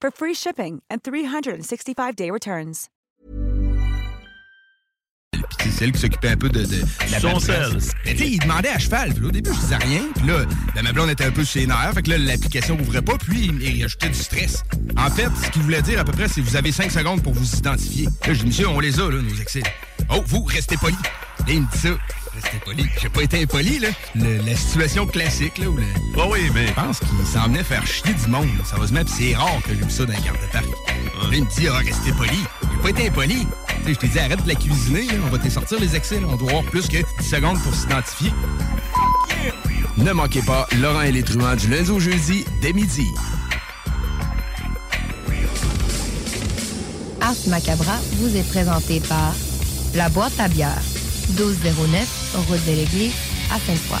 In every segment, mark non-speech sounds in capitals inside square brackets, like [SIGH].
for free shipping and 365-day returns. Puis c'est elle qui s'occupait un peu de, de, de la Son. Mais tu sais, il demandait à cheval. Puis là, au début, je disais rien. Puis là, ben, ma blonde était un peu chez les nerfs. Fait que là, l'application ouvrait pas. Puis il, il ajoutait du stress. En fait, ce qu'il voulait dire à peu près, c'est que vous avez 5 secondes pour vous identifier. Là, je dis, monsieur, on les a, là, nos excès. Oh, vous, restez poli. Là, il me dit ça. Poli. J'ai pas été impoli, là. Le- la situation classique, là, où le. Ah oui, mais. Je pense qu'il s'en venait faire chier du monde. là. Ça va se mettre, puis c'est rare que j'ai vu ça dans les garde de parc. Là, il me dit, ah, restez poli. J'ai pas été impoli. Tu sais, je t'ai dit, arrête de la cuisiner, là. On va te sortir les excès, là. On doit avoir plus que 10 secondes pour s'identifier. Ne manquez pas Laurent et les truands du lundi au jeudi, dès midi. Ars Macabra vous est présenté par La Boîte à bière, 1209, route de l'église, à Sainte-Foy.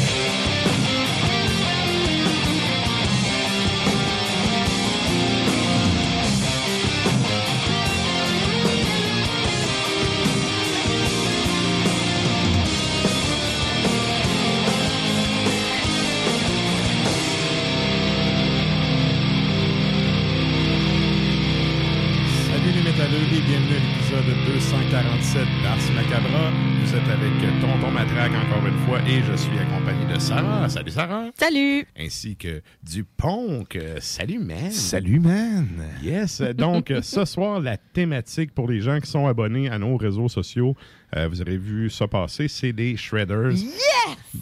Salut Sarah. Salut! Ainsi que du Ponk. Salut man. Salut, man! Yes. Donc [LAUGHS] ce soir, la thématique pour les gens qui sont abonnés à nos réseaux sociaux, euh, vous aurez vu ça passer, c'est des shredders.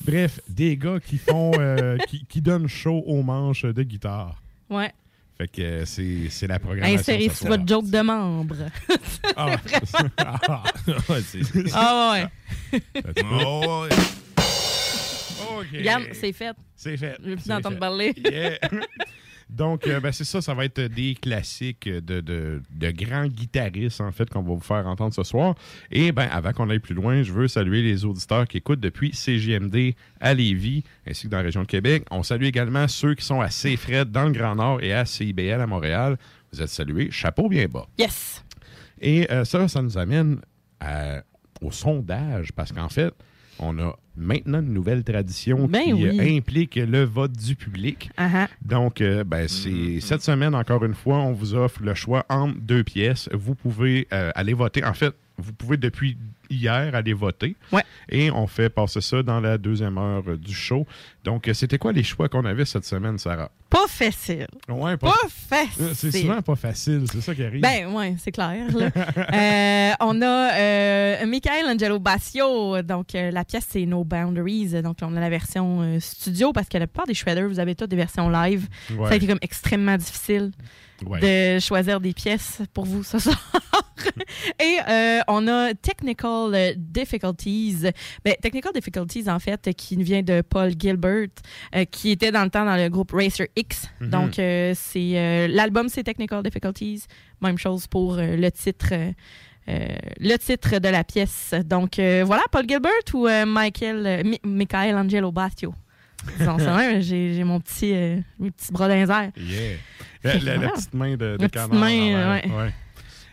Bref, des gars qui font, euh, [LAUGHS] qui, qui donnent chaud aux manches de guitare. Ouais. Fait que euh, c'est c'est la programmation. Insérez ce sur votre joke de membre. Ah. [LAUGHS] Ah. Ouais, Ah ouais. OK. Regarde, c'est fait. C'est fait. Je veux plus fait. parler. [LAUGHS] Yeah. Donc, euh, ben, c'est ça, ça va être des classiques de, de, de grands guitaristes, en fait, qu'on va vous faire entendre ce soir. Et ben, avant qu'on aille plus loin, je veux saluer les auditeurs qui écoutent depuis CGMD à Lévis, ainsi que dans la région de Québec. On salue également ceux qui sont à CFRED dans le Grand Nord et à CIBL à Montréal. Vous êtes salués. Chapeau bien bas. Yes! Et euh, ça, ça nous amène à- au sondage, parce qu'en fait, on a maintenant une nouvelle tradition Ben qui euh, oui. implique le vote du public. Ah ah. Donc, euh, ben, c'est cette semaine, encore une fois, on vous offre le choix entre deux pièces. Vous pouvez euh, aller voter. En fait, vous pouvez depuis hier aller voter. Ouais. Et on fait passer ça dans la deuxième heure euh, du show. Donc, euh, c'était quoi les choix qu'on avait cette semaine, Sarah? Pas facile. Ouais, Pas Euh, facile. C'est souvent pas facile, c'est ça qui arrive. Ben oui, c'est clair. là. [LAUGHS] Euh, on a euh, Michael Angelo Basio. Donc, euh, la pièce, c'est No Boundaries. Donc, on a la version euh, studio parce que la plupart des shredders, vous avez toutes des versions live. Ouais. Ça a été comme extrêmement difficile Ouais. de choisir des pièces pour vous ce [LAUGHS] soir. Et euh, on a Technical euh, Difficulties. Ben, Technical Difficulties, en fait, qui vient de Paul Gilbert, euh, qui était dans le temps dans le groupe Racer X. Mhm. Donc, euh, c'est l'album, c'est Technical Difficulties. Même chose pour le titre. le titre de la pièce. Donc, voilà, Paul Gilbert ou Michael, Mi- Michael Angelo Bastio. Disons ça [LAUGHS] même, j'ai mon petit, mes petits bras dans les airs. Yeah. La, la- la Voilà. petite main de, de canard main, ouais. Ouais.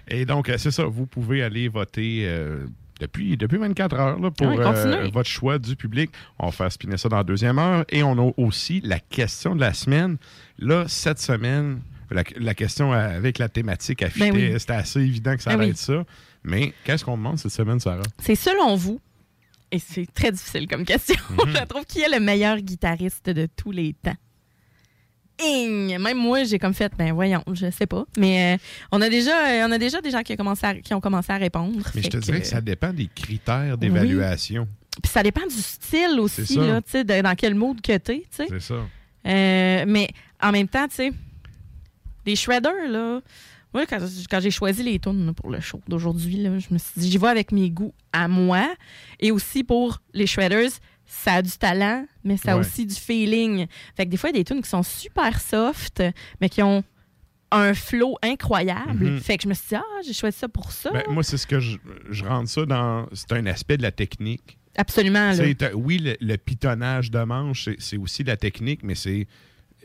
Et donc, euh, c'est ça. Vous pouvez aller voter euh, depuis, depuis 24 heures là, pour Ouais, continuez. euh, votre choix du public. On va faire spinner ça dans la deuxième heure. Et on a aussi la question de la semaine. Là, cette semaine, la, la question avec la thématique affichée, Ben oui. c'était assez évident que ça Ben allait oui. être ça. Mais qu'est-ce qu'on demande cette semaine, Sarah? C'est selon vous, et c'est très difficile comme question, Mhm. [LAUGHS] je trouve, qui est le meilleur guitariste de tous les temps? Ing! Même moi, j'ai comme fait, ben voyons, je sais pas. Mais euh, on, a déjà, euh, on a déjà des gens qui, ont commencé à, qui ont commencé à répondre. Mais je te dirais que ça dépend des critères Oui. d'évaluation. Puis ça dépend du style aussi, là, tu sais, de- dans quel mood que t'es, tu sais. C'est ça. Euh, mais en même temps, tu sais, les shredders, là, moi, quand, quand j'ai choisi les tunes pour le show d'aujourd'hui, je me suis dit, j'y vais avec mes goûts à moi. Et aussi pour les shredders, ça a du talent, mais ça a Ouais. aussi du feeling. Fait que des fois, il y a des tunes qui sont super soft, mais qui ont un flow incroyable. Mhm. Fait que je me suis dit, ah, j'ai choisi ça pour ça. Ben, moi, c'est ce que je, je rentre ça dans. C'est un aspect de la technique. Absolument, là. T'as- oui, le, le pitonnage de manche, c'est- aussi de la technique, mais c'est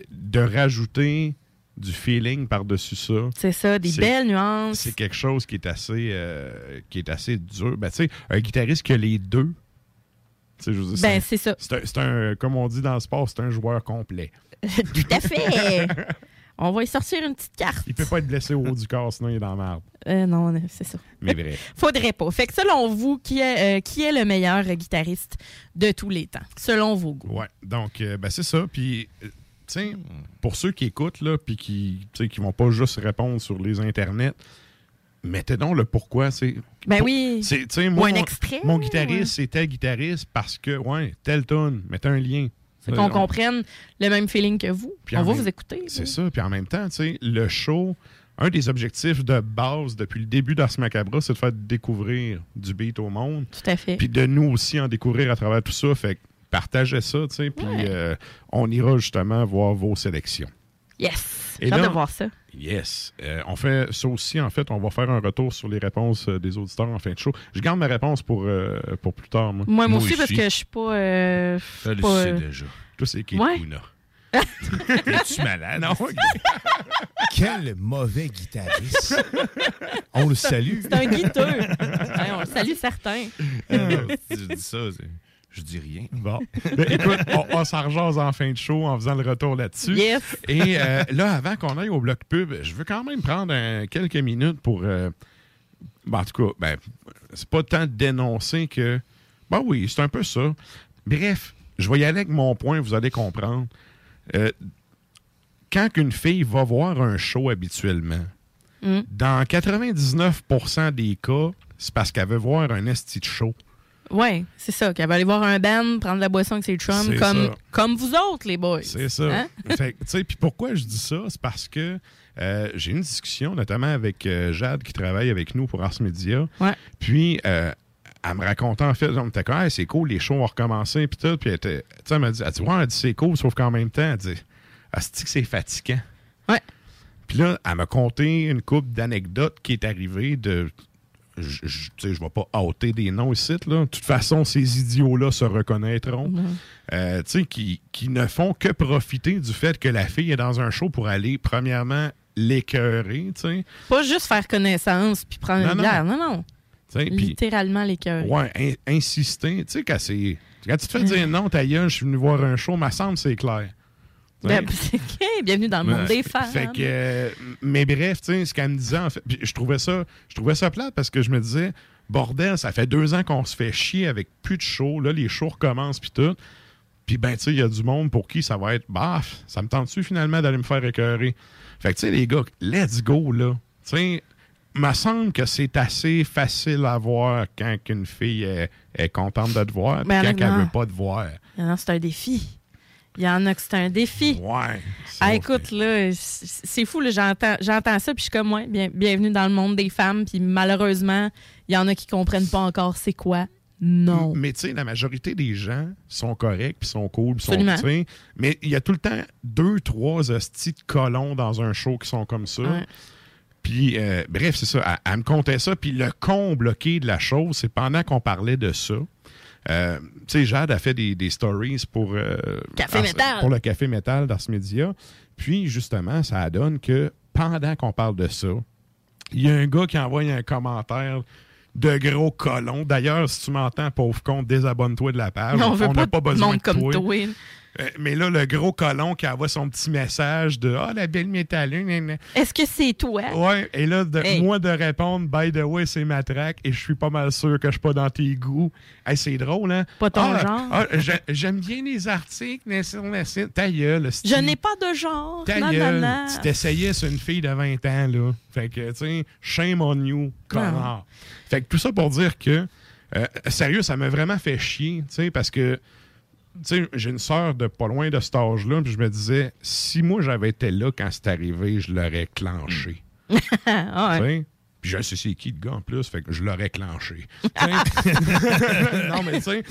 de rajouter du feeling par-dessus ça. C'est ça, des belles nuances. C'est quelque chose qui est assez, euh, qui est assez dur. Ben, tu sais, un guitariste qui a les deux, tu sais, je veux dire, Ben, c'est- ça. c'est un, comme on dit dans le sport, c'est un joueur complet. [LAUGHS] Tout à fait. [LAUGHS] On va y sortir une petite carte. Il peut pas être blessé au haut du corps, sinon il est dans la merde. Euh, non, c'est ça. Mais bref. [LAUGHS] Faudrait pas. Fait que selon vous, qui est, euh, qui est le meilleur guitariste de tous les temps? Selon vos goûts? Ouais, donc, euh, ben, c'est ça. Puis, pour ceux qui écoutent, là, puis qui, qui vont pas juste répondre sur les internets, mettez donc le pourquoi. C'est, Ben pour- oui. c'est, tu sais, Ou moi, un mon- extrait. Mon ouais. guitariste, c'est tel guitariste parce que, ouais, tel tune, mettez un lien. C'est Euh, qu'on on- comprenne le même feeling que vous. Puis on va même- vous écouter. C'est ça. Puis en même temps, tu sais, le show, un des objectifs de base depuis le début d'Ars Macabra, c'est de faire découvrir du beat au monde. Tout à fait. Puis de nous aussi en découvrir à travers tout ça. Fait que partagez ça, tu sais. Puis Ouais. euh, on ira justement voir vos sélections. Yes. Et J'ai hâte de voir ça. Yes. Euh, on fait ça aussi, en fait. On va faire un retour sur les réponses euh, des auditeurs en fin de show. Je garde ma réponse pour, euh, pour plus tard, moi. Moi, moi Moi aussi, parce que je suis pas. euh, Ça, le pas, sais déjà. Toi, c'est Kate Ouais. Kuna. [LAUGHS] Es-tu malade? Non, [LAUGHS] Quel mauvais guitariste. On le salue. C'est un guiteux. Ouais, on le salue certains. Euh, je dis ça, c'est- je dis rien. Bon. Ben, écoute, on, on s'en en fin de show en faisant le retour là-dessus. Yes. Et euh, là, avant qu'on aille au bloc pub, je veux quand même prendre un- quelques minutes pour. euh, ben, en tout cas, ben, c'est pas tant de dénoncer que. Ben oui, c'est un peu ça. Bref, je vais y aller avec mon point, vous allez comprendre. Euh, quand une fille va voir un show habituellement, Mm. dans 99% des cas, c'est parce qu'elle veut voir un esti de show. Ouais, c'est ça. Qu'elle va aller voir un band, prendre la boisson avec ses chums, C'est comme, ça. comme vous autres, les boys. C'est ça. Hein? [LAUGHS] Puis pourquoi je dis ça? C'est parce que euh, j'ai une discussion, notamment avec euh, Jade, qui travaille avec nous pour Ars Media. Ouais. Puis, euh, elle me racontait, en fait, on était comme, Hey, c'est cool, les shows vont recommencer, puis tout. Puis, elle, était- elle m'a dit, elle dit, ouais, elle dit, c'est cool, sauf qu'en même temps, elle dit, Asti que c'est fatigant. Ouais. Puis là, elle m'a conté une couple d'anecdotes qui est arrivée de. Je je vais pas ôter des noms ici, là. De toute façon, ces idiots-là se reconnaîtront. Euh, tu sais, qui, qui ne font que profiter du fait que la fille est dans un show pour aller, premièrement, l'écœurer. Pas juste faire connaissance puis prendre Non, une non. bière. Non, Littéralement les cœurs. Ouais, in- insister. Tu sais, quand. Quand tu te fais dire non, ta gueule, je suis venu voir un show, ma semble, c'est clair. Ben. [LAUGHS] Bienvenue dans le monde des femmes. Fait que, euh, mais bref, ce qu'elle me disait, en fait, je trouvais ça, je trouvais ça plate parce que je me disais, bordel, ça fait deux ans qu'on se fait chier avec plus de shows. Là, les shows recommencent, puis tout. Puis, ben, tu sais, il y a du monde pour qui ça va être, baf, ça me tente-tu finalement d'aller me faire écœurer? Fait que, tu sais, les gars, let's go, là. Tu sais, me semble que c'est assez facile à voir quand une fille est, est contente de te voir, puis Ben, quand elle non. veut pas te voir. Non, c'est un défi. Il y en a que c'est un défi. Ouais. Ah, écoute, là, c'est fou, j'entends, j'entends ça, puis je suis comme, ouais, bien, bienvenue dans le monde des femmes, puis malheureusement, il y en a qui comprennent pas encore c'est quoi. Non. Mais tu sais, la majorité des gens sont corrects, puis sont cool, puis sont Mais il y a tout le temps deux, trois hosties de colons dans un show qui sont comme ça. Ouais. Puis, euh, bref, c'est ça. Elle, elle me contait ça. Puis le con bloqué de la chose, c'est pendant qu'on parlait de ça. Euh, tu sais, Jade a fait des, des stories pour, euh, Café Ars- Métal. pour le Café Métal d'Ars Media. Puis, justement, ça donne que pendant qu'on parle de ça, il y a un gars qui envoie un commentaire de gros colons. D'ailleurs, si tu m'entends, pauvre con, désabonne-toi de la page. on n'a pas, pas de besoin monde de comme toi. toi. Euh, mais là, le gros colon qui envoie son petit message de Ah, la belle métallune. Est-ce que c'est toi? Ouais, et là, de, Hey. moi de répondre, by the way, c'est ma track et je suis pas mal sûr que je suis pas dans tes goûts. Hey, c'est drôle, hein? Pas ton Ah, genre. ah, j'ai- J'aime bien les articles, mais sur le site. Ta gueule, Je n'ai pas de genre. Ta Non, non, gueule. non. Tu t'essayais sur une fille de 20 ans, là. Fait que, tu sais, shame on you, connard. Fait que tout ça pour dire que, euh, sérieux, ça m'a vraiment fait chier, tu sais, parce que, sais, j'ai une sœur de pas loin de cet âge-là, puis je me disais, si moi j'avais été là quand c'est arrivé, je l'aurais clenché. [LAUGHS] Ah, ouais. Puis je sais c'est qui le gars en plus, fait que je l'aurais clenché. [LAUGHS] Non, mais tu sais,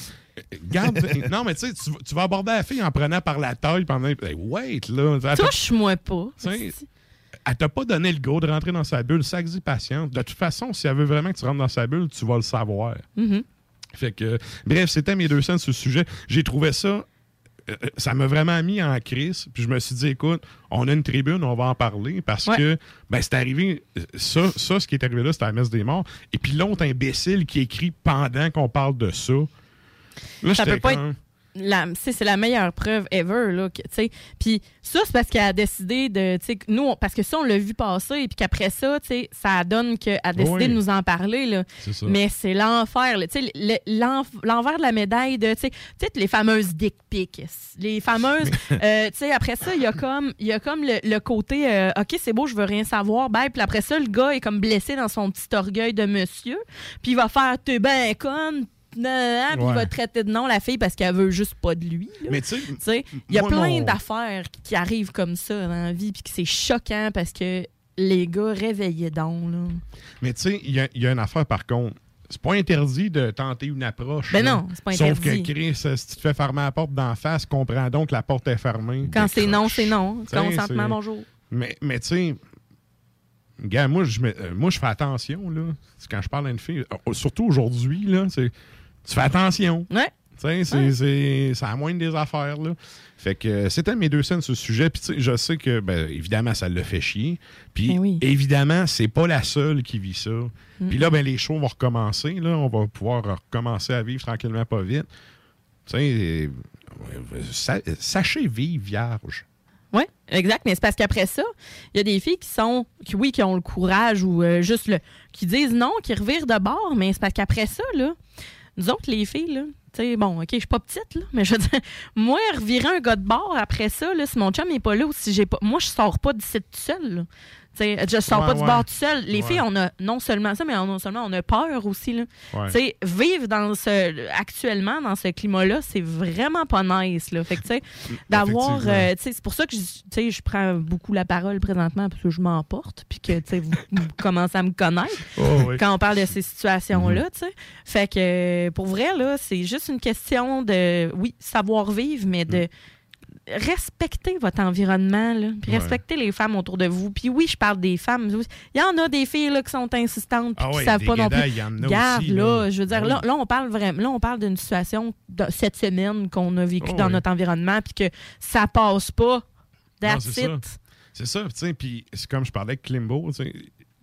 garde. Non, mais tu sais, tu vas- aborder la fille en prenant par la taille pendant. Hey, wait, là. Touche-moi pas. elle t'a pas donné le go de rentrer dans sa bulle. Ça dit patience. De toute façon, si elle veut vraiment que tu rentres dans sa bulle, tu vas le savoir. Mhm. Fait que, bref, c'était mes deux cents sur ce sujet. J'ai trouvé ça. euh, ça m'a vraiment mis en crise. Puis je me suis dit, écoute, on a une tribune, on va en parler parce Ouais. que ben, c'est arrivé. euh, Ça, ça, ce qui est arrivé là, c'était la messe des morts. Et puis l'autre imbécile qui écrit pendant qu'on parle de ça. Là, Ça peut pas la- c'est c'est la meilleure preuve ever. Là, que, tu sais. Puis ça, c'est parce qu'elle a décidé de. Nous, on- parce que ça, on l'a vu passer, et puis qu'après ça, ça donne qu'elle a décidé Oui. de nous en parler. Là. Mais c'est l'enfer. L'envers de la médaille de. Tu sais, les fameuses dick pics. Les fameuses. [LAUGHS] euh, tu sais, après ça, il y a comme, il y a comme le, le côté euh, OK, c'est beau, je veux rien savoir. Bye. Puis après ça, le gars est comme blessé dans son petit orgueil de monsieur. Puis il va faire T'es ben conne. Nan, Puis il va traiter de non la fille parce qu'elle veut juste pas de lui. là. Mais tu sais, il y a moi, plein mon- d'affaires qui arrivent comme ça dans la vie, puis que c'est choquant parce que les gars réveillez donc. Là. Mais tu sais, il y, a- il y a une affaire par contre. C'est pas interdit de tenter une approche. Ben non, c'est pas Sauf interdit. que Chris, euh, si tu te fais fermer la porte d'en face, comprends donc que la porte est fermée. Quand c'est non, c'est non. T'sais, Consentement, bonjour. Mais, mais tu sais, gars, moi, je me- euh, moi, je fais attention, là. Quand je parle à une fille, euh, surtout aujourd'hui, là, c'est- tu fais attention. Ouais. Tu sais, c'est, Ouais. c'est, ça moindre des affaires, là. Fait que euh, c'était mes deux scènes sur ce sujet. Puis je sais que, ben, évidemment, ça le fait chier. Puis Ben oui. évidemment, c'est pas la seule qui vit ça. Mm. Puis là, ben, les shows vont recommencer. Là, on va pouvoir recommencer à vivre tranquillement, pas vite. Tu sais, euh, sa- sachez vivre vierge. Oui, exact. Mais c'est parce qu'après ça, il y a des filles qui sont, qui, oui, qui ont le courage ou euh, juste le. qui disent non, qui revirent de bord, mais c'est parce qu'après ça, là, nous autres, les filles, là, tu sais, bon, OK, je suis pas petite, là, mais je veux dire, [LAUGHS] moi, revirer un gars de bord après ça, là, si mon chum n'est pas là ou si j'ai pas. Moi, je sors pas d'ici tout seul, je sors Ouais, pas du ouais. bord tout seul. Les Ouais. filles, on a non seulement ça, mais non seulement on a peur aussi. Là. Vivre dans ce actuellement dans ce climat-là, c'est vraiment pas nice. Là. Fait que, tu sais, d'avoir. Euh, c'est pour ça que je, prends beaucoup la parole présentement parce que je m'emporte, puis que vous, vous [LAUGHS] commencez à me connaître Oh, oui. quand on parle de ces situations-là. tu sais. Fait que pour vrai, là, c'est juste une question de, oui, savoir vivre, mais de respecter votre environnement, là, puis Ouais. respecter les femmes autour de vous. Puis oui, je parle des femmes. Il y en a des filles là, qui sont insistantes puis Ah qui ouais, savent pas non plus. y en a Garde, aussi, là, là. je veux dire, Ah là, on parle vraiment, là, on parle d'une situation de cette semaine qu'on a vécue Oh dans oui. notre environnement, puis que ça passe pas. That's c'est ça. it. C'est ça, tu sais, puis c'est comme je parlais avec Klimbo, tu sais,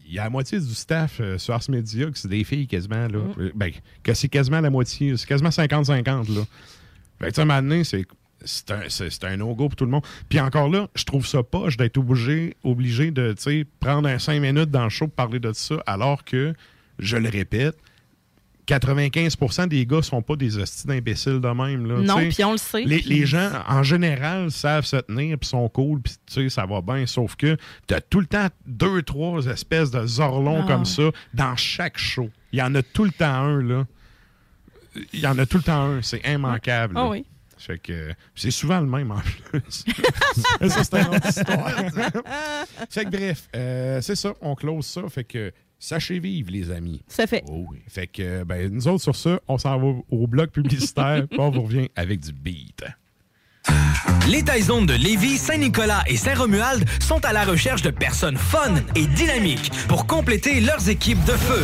il y a la moitié du staff euh, sur Ars Media que c'est des filles quasiment, là. Mm. Ben, que c'est quasiment la moitié, c'est quasiment 50-50, là. Fait que, tu sais, à un moment donné, c'est c'est un, c'est- un no-go pour tout le monde. Puis encore là, je trouve ça poche d'être obligé, obligé de, prendre un 5 minutes dans le show pour parler de ça, alors que, je le répète, 95% des gars sont pas des hosties d'imbéciles de même. Là, Non, puis on le sait. Les, les gens, en général, savent se tenir, puis sont cool, puis ça va bien. Sauf que tu as tout le temps deux, trois espèces de zorlons Ah. comme ça dans chaque show. Il y en a tout le temps un, là. Il y en a tout le temps un. C'est immanquable. Ah oui. Fait que c'est souvent le même en plus. [LAUGHS] Ça, c'est une autre histoire. fait que bref, euh, c'est ça, on close ça. Fait que sachez vivre, les amis. Ça fait. Oh oui. Fait que ben, nous autres, sur ça, on s'en va au bloc publicitaire, [LAUGHS] puis on vous revient avec du beat. Les Taizones de Lévis, Saint-Nicolas et Saint-Romuald sont à la recherche de personnes fun et dynamiques pour compléter leurs équipes de feu.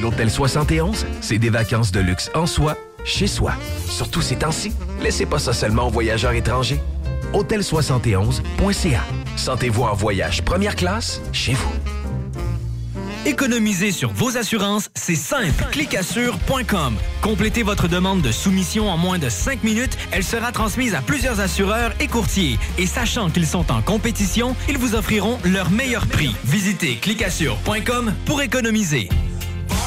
L'Hôtel 71, c'est des vacances de luxe en soi, chez soi. Surtout ces temps-ci, laissez pas ça seulement aux voyageurs étrangers. Hôtel71.ca. Sentez-vous en voyage première classe chez vous. Économiser sur vos assurances, c'est simple. Clicassure.com. Complétez votre demande de soumission en moins de 5 minutes. Elle sera transmise à plusieurs assureurs et courtiers. Et sachant qu'ils sont en compétition, ils vous offriront leur meilleur prix. Visitez clicassure.com pour économiser.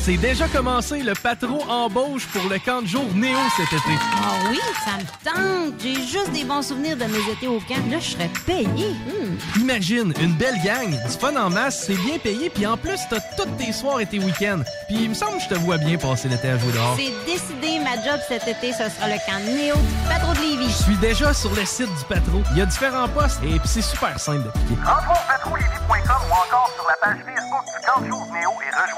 C'est déjà commencé, le patron embauche pour le camp de jour Néo cet été. Ah oui, ça me tente. J'ai juste des bons souvenirs de mes étés au camp. Là, je serais payé. Imagine, une belle gang, du fun en masse, c'est bien payé, puis en plus, t'as tous tes soirs et tes week-ends. Puis il me semble que je te vois bien passer l'été à jouer dehors. C'est décidé, ma job cet été, ce sera le camp Néo du Patro de Lévis. Je suis déjà sur le site du patro. Il y a différents postes et puis c'est super simple d'appliquer. Rentre au patrolévis.com ou encore sur la page Facebook du camp de jour Néo et rejoins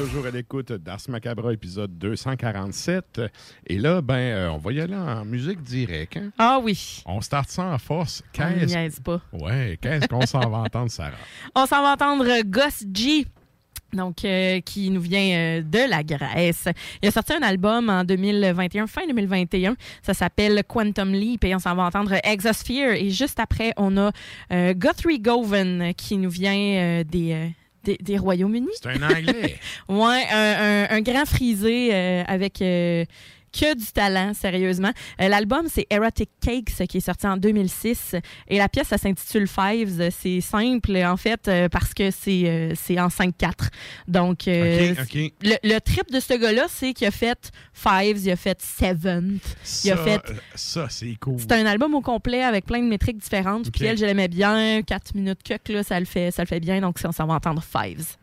Toujours à l'écoute d'Ars Macabra, épisode 247. Et là, ben, euh, on va y aller en musique directe. hein? Ah oui. On start ça en force. Qu'est-ce pas. ouais, qu'est-ce qu'on s'en va entendre, Sarah? [LAUGHS] On s'en va entendre Gus G. Donc, euh, qui nous vient euh, de la Grèce. Il a sorti un album en 2021, fin 2021. Ça s'appelle Quantum Leap et on s'en va entendre Exosphere. Et juste après, on a euh, Guthrie Govan qui nous vient des, des, des Royaumes-Unis. C'est un anglais. [LAUGHS] Ouais, un, un- un grand frisé euh, avec euh, que du talent, sérieusement. Euh, L'album, c'est Erotic Cakes, qui est sorti en 2006. Et la pièce, ça s'intitule Fives. C'est simple, en fait, euh, parce que c'est euh, en 5-4. Donc, euh. Le, le trip de ce gars-là, c'est qu'il a fait Fives, il a fait Seventh, il a Ça, fait ça, c'est cool. c'est un album au complet avec plein de métriques différentes. Ok. Puis elle, je l'aimais bien. 4 minutes que là, ça le fait, ça le fait bien. Donc, on s'en va entendre Fives.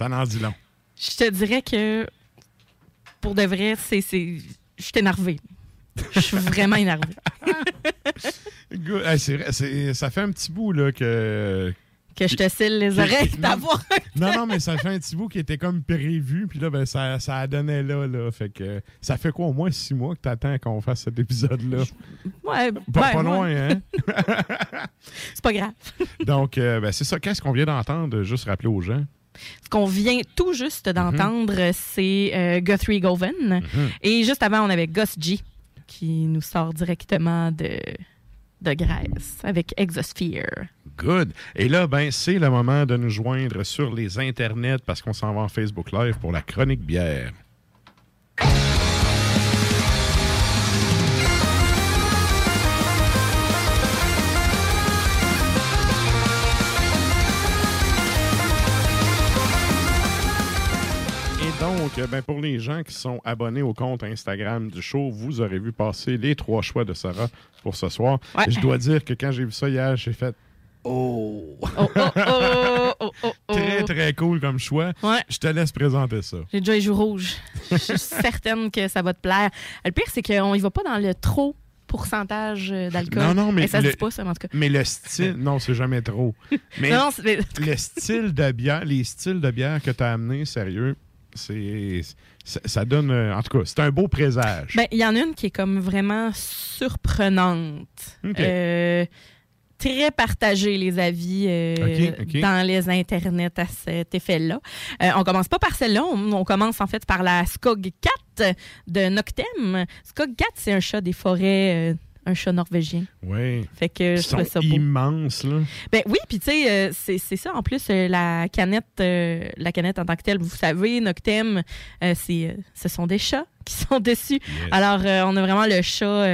Ça n'en dit long. Je te dirais que pour de vrai, c'est. Je suis énervée. Je suis vraiment énervée. [LAUGHS] Hey, c'est ça fait un petit bout là que. Que je te scelle les oreilles d'avoir. Non, non, mais ça fait un petit bout qui était comme prévu, puis là, ben, ça, ça a donné là, là. Fait que ça fait quoi, au moins six mois que t'attends qu'on fasse cet épisode-là? Ouais, Pas, ben, pas ouais. loin, hein? [LAUGHS] C'est pas grave. Donc, euh, ben, c'est ça. Qu'est-ce qu'on vient d'entendre? Juste rappeler aux gens? Ce qu'on vient tout juste d'entendre, c'est euh, Guthrie Govan. Mhm. Et juste avant, on avait Gus G, qui nous sort directement de, de Grèce avec Exosphere. Good. Et là, ben, c'est le moment de nous joindre sur les internets parce qu'on s'en va en Facebook Live pour la chronique bière. Donc, euh, ben, pour les gens qui sont abonnés au compte Instagram du show, vous aurez vu passer les trois choix de Sarah pour ce soir. Ouais. Je dois dire que quand j'ai vu ça hier, j'ai fait Oh! [LAUGHS] Oh, oh, oh, oh, oh, oh. Très, très cool comme choix. Ouais. Je te laisse présenter ça. J'ai déjà les joues rouges. [LAUGHS] Je suis certaine que ça va te plaire. Le pire, c'est qu'on y va pas dans le trop pourcentage euh, d'alcool. Non, non, mais. ça se le- dit pas, ça, mais en tout cas. Mais le style, non, c'est jamais trop. [LAUGHS] Mais Non, c'est- le style de bière, les styles de bière que tu as amenés, sérieux, c'est. Ça, donne. euh, En tout cas, c'est un beau présage. Ben, il y en a une qui est comme vraiment surprenante. Euh, très partagé les avis euh, dans les internets à cet effet-là. Euh, on commence pas par celle-là, on, on commence en fait par la Skog 4 de Noctem. Skog 4, c'est un chat des forêts, euh, un chat norvégien. Oui. Fait que Ils je trouvais ça beau. immenses, là. Ben oui, puis tu sais, euh, c'est ça. En plus, euh, la canette, euh, la canette en tant que telle, vous savez, Noctem, c'est, ce sont des chats [LAUGHS] qui sont dessus. Alors, on a vraiment le chat,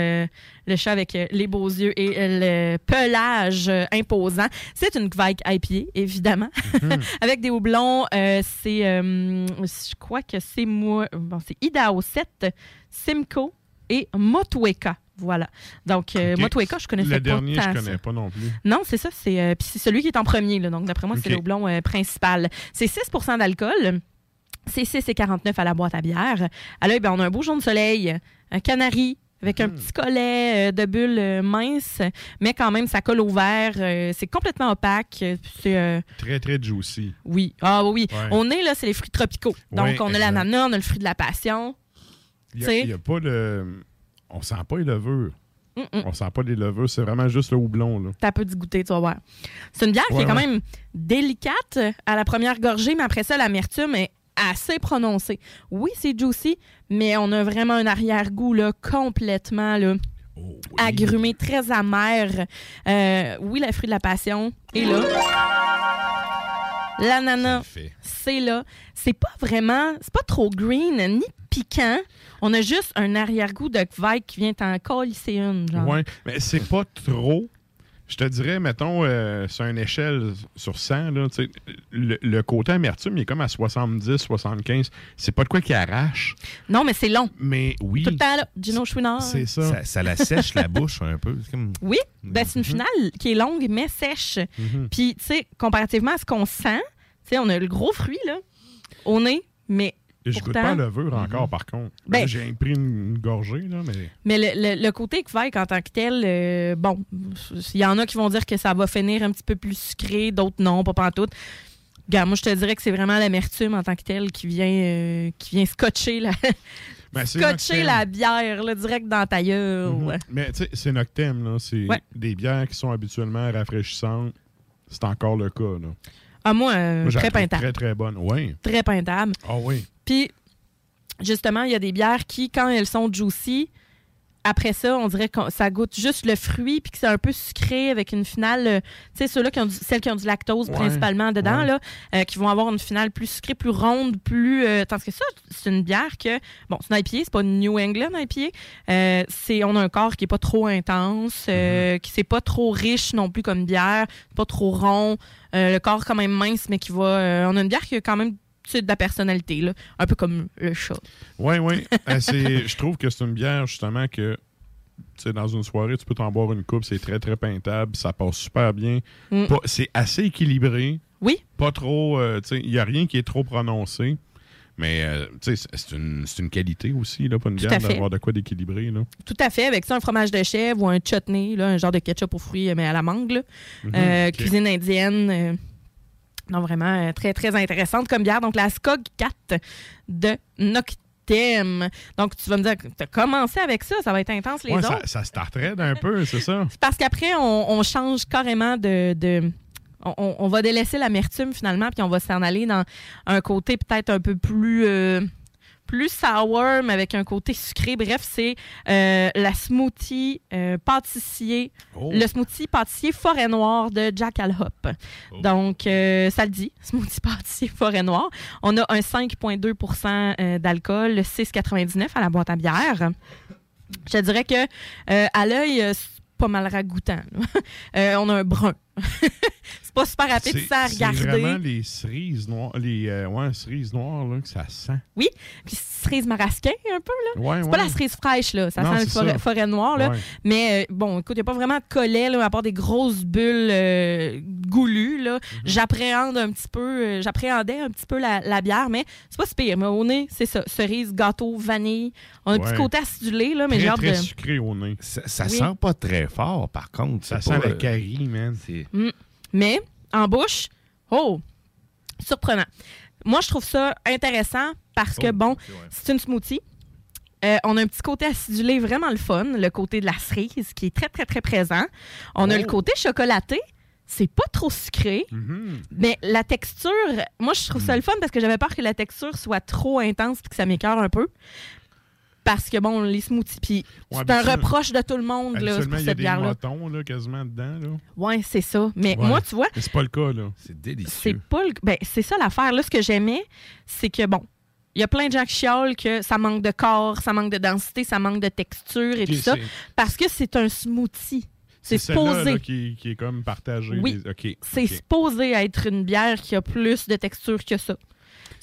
le chat avec les beaux yeux et le pelage imposant. C'est une Kvike IPA, évidemment, [LAUGHS] avec des houblons. c'est, je crois que c'est moi, bon, c'est Idaho 7, Simcoe et Motueka. Voilà. Donc, euh, OK. Motueka, je connaissais Le pas dernier, je connais ça. pas non plus. Non, c'est ça. C'est euh, puis c'est celui qui est en premier. Là, donc, d'après moi, c'est le houblon euh, principal. C'est 6% d'alcool. C'est 6,49 à la boîte à bière. À l'œil, ben, on a un beau jaune soleil, un canari avec un petit collet de bulles minces, mais quand même, ça colle au verre. c'est complètement opaque. euh, C'est Très, très juicy. oui. Ah oui, oui. Ouais. On est là, c'est les fruits tropicaux. Donc, Ouais, on a l'ananas, on a le fruit de la passion. Il n'y a, pas le. On sent pas les levures. On sent pas les levures, c'est vraiment juste le houblon. T'as peu goûter, tu vas voir. C'est une bière qui est quand ouais. même délicate à la première gorgée, mais après ça, l'amertume est assez prononcée. Oui, c'est juicy, mais on a vraiment un arrière-goût là, complètement là, Oh, agrumé, très amer. Euh, oui, le fruit de la passion est là. L'ananas, c'est là. C'est pas vraiment, c'est pas trop green ni piquant. On a juste un arrière-goût de Kvike qui vient en colisser une, genre. Ouais, mais c'est pas trop. Je te dirais, mettons, euh, sur une échelle sur 100, là, tu sais, le, le côté amertume, il est comme à 70, 75. C'est pas de quoi qui arrache. Non, mais c'est long. Mais oui. Tout le temps, là. Gino Chouinard. C'est ça. Ça, ça la sèche la bouche un peu. Comme... Oui, ben, c'est une finale qui est longue mais sèche. Mhm. Puis, tu sais, comparativement à ce qu'on sent, tu sais, on a le gros fruit, là, au nez, mais. Et je goûte pas la levure encore, par contre. Ben- Là, J'ai pris une, une gorgée, là, mais. Mais le, le- le côté Kvike en tant que tel, euh, bon, il y en a qui vont dire que ça va finir un petit peu plus sucré, d'autres non, pas pantoute. Regarde, moi, je te dirais que c'est vraiment l'amertume en tant que tel qui vient, euh, qui vient scotcher la, [LAUGHS] Ben, scotcher la bière, là, direct dans ta gueule. Mhm. Mais tu sais, c'est Noctem, là. C'est Ouais. des bières qui sont habituellement rafraîchissantes. C'est encore le cas, là. Ah, moi, euh, Moi, très pintable. Très, très bonne. Oui. Très pintable. Ah oui. Puis, justement, il y a des bières qui, quand elles sont juicy, après ça, on dirait que ça goûte juste le fruit, puis que c'est un peu sucré avec une finale. euh, tu sais, ceux-là qui ont du- celles qui ont du lactose Ouais, principalement dedans, ouais. là, euh, qui vont avoir une finale plus sucrée, plus ronde, plus. euh, tandis que ça, c'est une bière que. Bon, c'est une IPA, c'est pas une New England IPA. Euh, c'est, on a un corps qui est pas trop intense, euh, qui c'est pas trop riche non plus comme bière, pas trop rond. le corps quand même mince, mais qui va. on a une bière qui a quand même de la personnalité, là, un peu comme le chat. Oui, oui. [LAUGHS] Euh, je trouve que c'est une bière, justement, que dans une soirée, tu peux t'en boire une coupe, c'est très, très peintable, ça passe super bien. Mm. C'est assez équilibré. Oui. Pas trop, euh, il n'y a rien qui est trop prononcé. Mais, euh, c'est une, c'est une qualité aussi, là, pas une bière d'avoir de quoi d'équilibré, là. Tout à fait, avec ça, un fromage de chèvre ou un chutney, là, un genre de ketchup aux fruits, mais à la mangue. là. Euh, ok. Cuisine indienne. Non, vraiment euh, très, très intéressante comme bière. Donc, la Skog 4 de Noctem. Donc, tu vas me dire, tu as commencé avec ça, ça va être intense les Ouais, autres? ça, ça starterait d'un peu, c'est ça? [LAUGHS] Parce qu'après, on, on change carrément de. de- on, on va délaisser l'amertume finalement, puis on va s'en aller dans un côté peut-être un peu plus. euh, plus sour, mais avec un côté sucré. Bref, c'est euh, la smoothie euh, pâtissier, Oh. le smoothie pâtissier forêt noire de Jackal Hop. Oh. Donc, euh, ça le dit, [LAUGHS] smoothie pâtissier forêt noire. On a un 5,2% euh, d'alcool, 6,99 à la boîte à bière. Je dirais que à l'œil, c'est pas mal ragoûtant. [LAUGHS] Euh, on a un brun. [LAUGHS] c'est pas super appétissant à C'est regarder. vraiment les cerises noires, les euh, ouais, cerises noires là, que ça sent. Oui, puis cerise marasquin un peu là. Ouais, c'est ouais. pas la cerise fraîche là, ça Non, sent c'est le forêt, noire là. Ouais. Mais euh, bon, écoute, il y a pas vraiment de collet là, à part des grosses bulles euh, goulues là. Mm-hmm. J'appréhende un petit peu, euh, j'appréhendais un petit peu la, la bière, mais c'est pas si pire. Mais au nez, c'est ça, cerise, gâteau, vanille. On a un Ouais. petit côté acidulé là, mais très, hâte très de. sucré au nez. Ça, ça Oui. sent pas très fort, par contre. Ça C'est sent pas, la euh, carie, man. Mm. Mais en bouche, oh, surprenant. Moi, je trouve ça intéressant parce que, Oh, bon, ouais. c'est une smoothie. Euh, on a un petit côté acidulé vraiment le fun, le côté de la cerise qui est très, très, très présent. On a le Oh. côté chocolaté. C'est pas trop sucré, Mm-hmm. mais la texture, moi, je trouve ça Mm. le fun parce que j'avais peur que la texture soit trop intense et que ça m'écœure un peu. Parce que, bon, les smoothies, puis Ouais, c'est un reproche de tout le monde là, pour il y a cette des bière-là. motons là, quasiment dedans. Là. Ouais, c'est ça. Mais Ouais. moi, tu vois, Mais c'est pas le cas, là. C'est c'est délicieux. pas le... ben, c'est ça l'affaire. Là, ce que j'aimais, c'est que bon, il y a plein de gens qui chiolent que ça manque de corps, ça manque de densité, ça manque de texture et tout ça. c'est- Parce que c'est un smoothie. C'est supposé. là, qui, qui est comme partagé. Oui. les- OK. C'est OK. supposé être une bière qui a plus de texture que ça.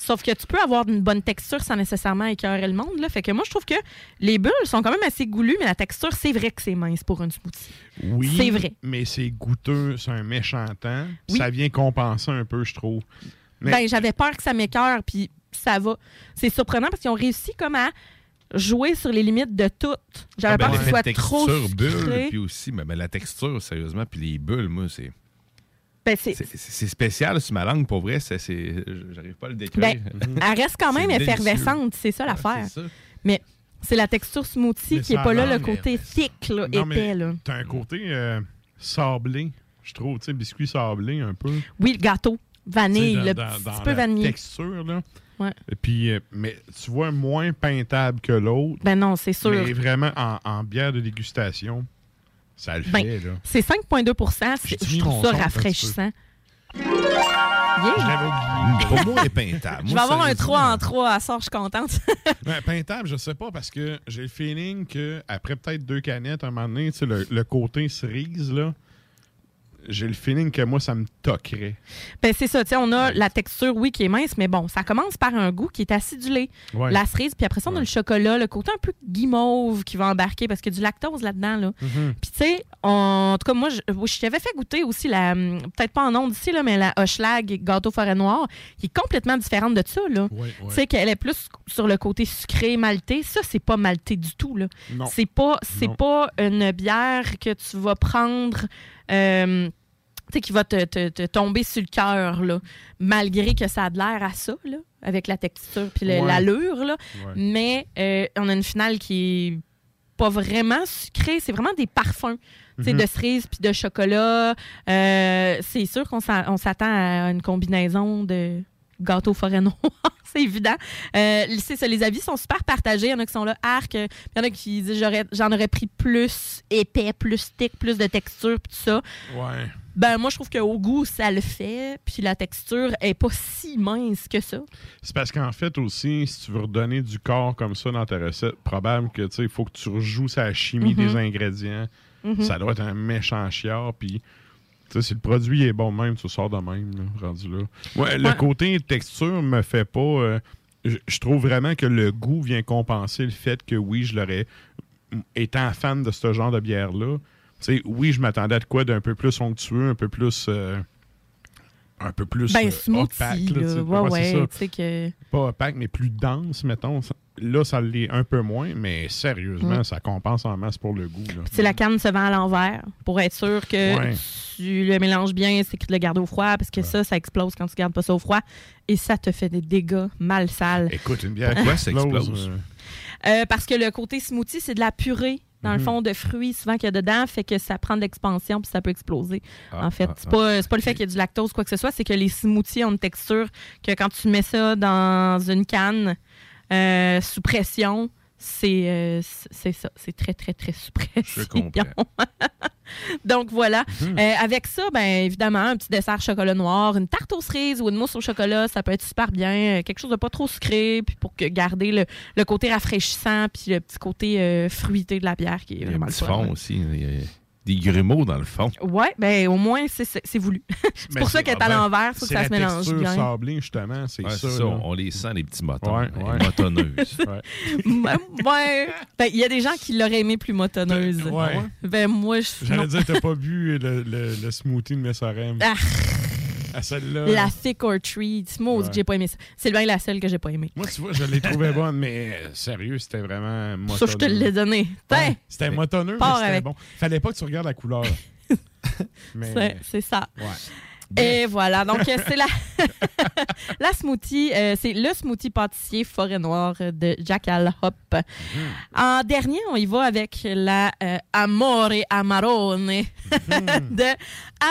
Sauf que tu peux avoir une bonne texture sans nécessairement écœurer le monde. Là. Fait que moi, je trouve que les bulles sont quand même assez goulues, mais la texture, c'est vrai que c'est mince pour une smoothie. Oui, C'est vrai. mais c'est goûteux, c'est un méchant temps. Oui. Ça vient compenser un peu, je trouve. Mais Ben, j'avais peur que ça m'écœure, puis ça va. C'est surprenant parce qu'ils ont réussi comme à jouer sur les limites de tout. J'avais Ah, ben, peur que ce soit trop sucré. bulle, puis aussi, mais, mais la texture, sérieusement, puis les bulles, moi, c'est... Ben, c'est- spécial sur ma langue, pour vrai. J'arrive pas à le décrire. Ben, elle reste quand même effervescente, c'est ça l'affaire. Mais c'est la texture smoothie Mais qui est ça pas là, le côté thick, là, Non, épais. Là. T'as un côté euh, sablé, je trouve, tu sais, biscuit sablé un peu. Oui, le gâteau, vanille, Tu le dans- petit dans peu la vanille. texture, là. Ouais. Et Puis, euh, mais tu vois, moins peintable que l'autre. Ben non, c'est sûr. Mais vraiment, en, en bière de dégustation, ça le Ben, fait, là. C'est 5,2 c'est- J'ai-tu Je mis trouve ça rafraîchissant. Je l'avais oublié. Pour moi, elle est peintable. [LAUGHS] Je vais avoir un 3 en 3 à sort, je suis contente. [LAUGHS] Ouais, peintable, je sais pas, parce que j'ai le feeling que après peut-être deux canettes, à un moment donné, le, le côté cerise, là, j'ai le feeling que moi, ça me toquerait. Ben, c'est ça, on a la texture, oui, qui est mince, mais bon, ça commence par un goût qui est acidulé. Ouais. La cerise, puis après ça, on a le chocolat, le côté un peu guimauve qui va embarquer parce qu'il y a du lactose là-dedans, là. Mhm. Puis, tu sais, en tout cas, moi, je, t'avais fait goûter aussi la, hum, peut-être pas en ondes ici, là, mais la Hochelag gâteau forêt noire, qui est complètement différente de ça, là. Ouais. Tu sais, qu'elle est plus sur le côté sucré, malté. Ça, c'est pas malté du tout, là. Non. C'est pas, c'est pas une bière que tu vas prendre. Euh, qui va te, te- te tomber sur le cœur, là, malgré que ça a de l'air à ça, là, avec la texture puis Ouais. l'allure, là. Ouais. Mais euh, on a une finale qui est pas vraiment sucrée, c'est vraiment des parfums. tu sais, Mhm. de cerise puis de chocolat. Euh, c'est sûr qu'on s'a- on s'attend à une combinaison de gâteau forêt noire, [LAUGHS] c'est évident. Euh, c'est ça, les avis sont super partagés. Il y en a qui sont là, arc. Il y en a qui disent j'en aurais pris plus épais, plus thick, plus de texture, puis tout ça. Ouais. Ben, moi, je trouve qu'au goût, ça le fait. Puis la texture est pas si mince que ça. C'est parce qu'en fait aussi, si tu veux redonner du corps comme ça dans ta recette, probable que tu sais, il faut que tu rejoues sa chimie Mhm. des ingrédients. Mhm. Ça doit être un méchant chiard. Puis, si le produit est bon même, tu sors de même, là, rendu là. Ouais, le côté texture me fait pas. euh, je trouve vraiment que le goût vient compenser le fait que oui, je l'aurais étant fan de ce genre de bière-là, tu sais, oui, je m'attendais à de quoi d'un peu plus onctueux, un peu plus. euh, un peu plus. Ben, euh, smoothie, opaque, là, là. Ouais, ça. que... Pas opaque, mais plus dense, mettons. Là, ça l'est un peu moins, mais sérieusement, Mm. ça compense en masse pour le goût. là. Puis, la canne se vend à l'envers pour être sûr que Ouais. tu le mélanges bien, c'est que tu le gardes au froid parce que ça, ça explose quand tu gardes pas ça au froid et ça te fait des dégâts mal sales. Écoute, une bière [LAUGHS] qui ça explose, Euh, parce que le côté smoothie, c'est de la purée, dans le Mhm. fond, de fruits souvent qu'il y a dedans, fait que ça prend de l'expansion puis ça peut exploser. Ah, en fait, ah, c'est pas, c'est pas le fait qu'il y a du lactose quoi que ce soit, c'est que les smoothies ont une texture que quand tu mets ça dans une canne euh, sous pression, c'est euh, c'est ça, c'est très très très comprends. [LAUGHS] Donc voilà. Mhm. Euh, avec ça, ben évidemment, un petit dessert chocolat noir, une tarte aux cerises ou une mousse au chocolat, ça peut être super bien. Euh, Quelque chose de pas trop sucré, puis pour que garder le, le côté rafraîchissant, puis le petit côté euh, fruité de la bière qui est Il y a vraiment le fond aussi. Il y a des grumeaux dans le fond. Ouais, ben au moins c'est- c'est c'est voulu. [LAUGHS] c'est pour ça qu'elle est à ben, l'envers, faut que c'est ça la se mélange texture bien. sablée, justement, c'est Ouais, ça. c'est on les sent, les petits motons. Ouais, les ouais. motonneuses. [LAUGHS] Ouais, [LAUGHS] ouais. Ben, il y a des gens qui l'auraient aimé plus motonneuse. Ouais. Ben moi je J'allais dire, t'as pas bu le, le, le smoothie de Messorem. Ah. À celle-là. La thick or treat, moi Ouais. que j'ai pas aimé ça. C'est bien la seule que j'ai pas aimée. Moi, tu vois, je l'ai trouvé [LAUGHS] bonne, mais euh, sérieux, c'était vraiment motonneux. Ça, je te l'ai donné. Ouais, c'était motonneux, mais pars c'était avec. bon. Fallait pas que tu regardes la couleur. [LAUGHS] mais, c'est- c'est ça. ouais. Et voilà, donc euh, c'est la, [LAUGHS] la smoothie, euh, c'est le smoothie pâtissier Forêt Noire de Jackal Hop. En dernier, on y va avec la euh, Amore Amarone [LAUGHS] de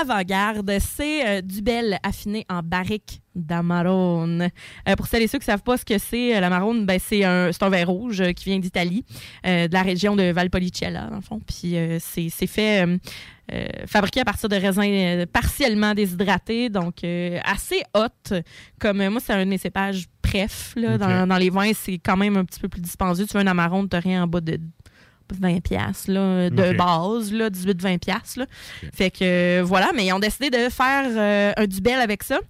Avant-Garde. C'est euh, du bel affiné en barrique d'Amarone. Euh, pour celles et ceux qui ne savent pas ce que c'est, euh, l'Amarone, ben, c'est un, c'est un vin rouge euh, qui vient d'Italie, euh, de la région de Valpolicella, dans le fond. Puis euh, c'est c'est fait... euh, euh, fabriqué à partir de raisins euh, partiellement déshydratés, donc euh, assez hot. Comme euh, moi, c'est un de mes cépages préf là, dans, dans les vins, c'est quand même un petit peu plus dispendieux. Tu veux un amarone, tu rien en bas de 20 pièces là, de base, là, 18-20 pièces. Là. Fait que euh, voilà, mais ils ont décidé de faire euh, un dubel avec ça.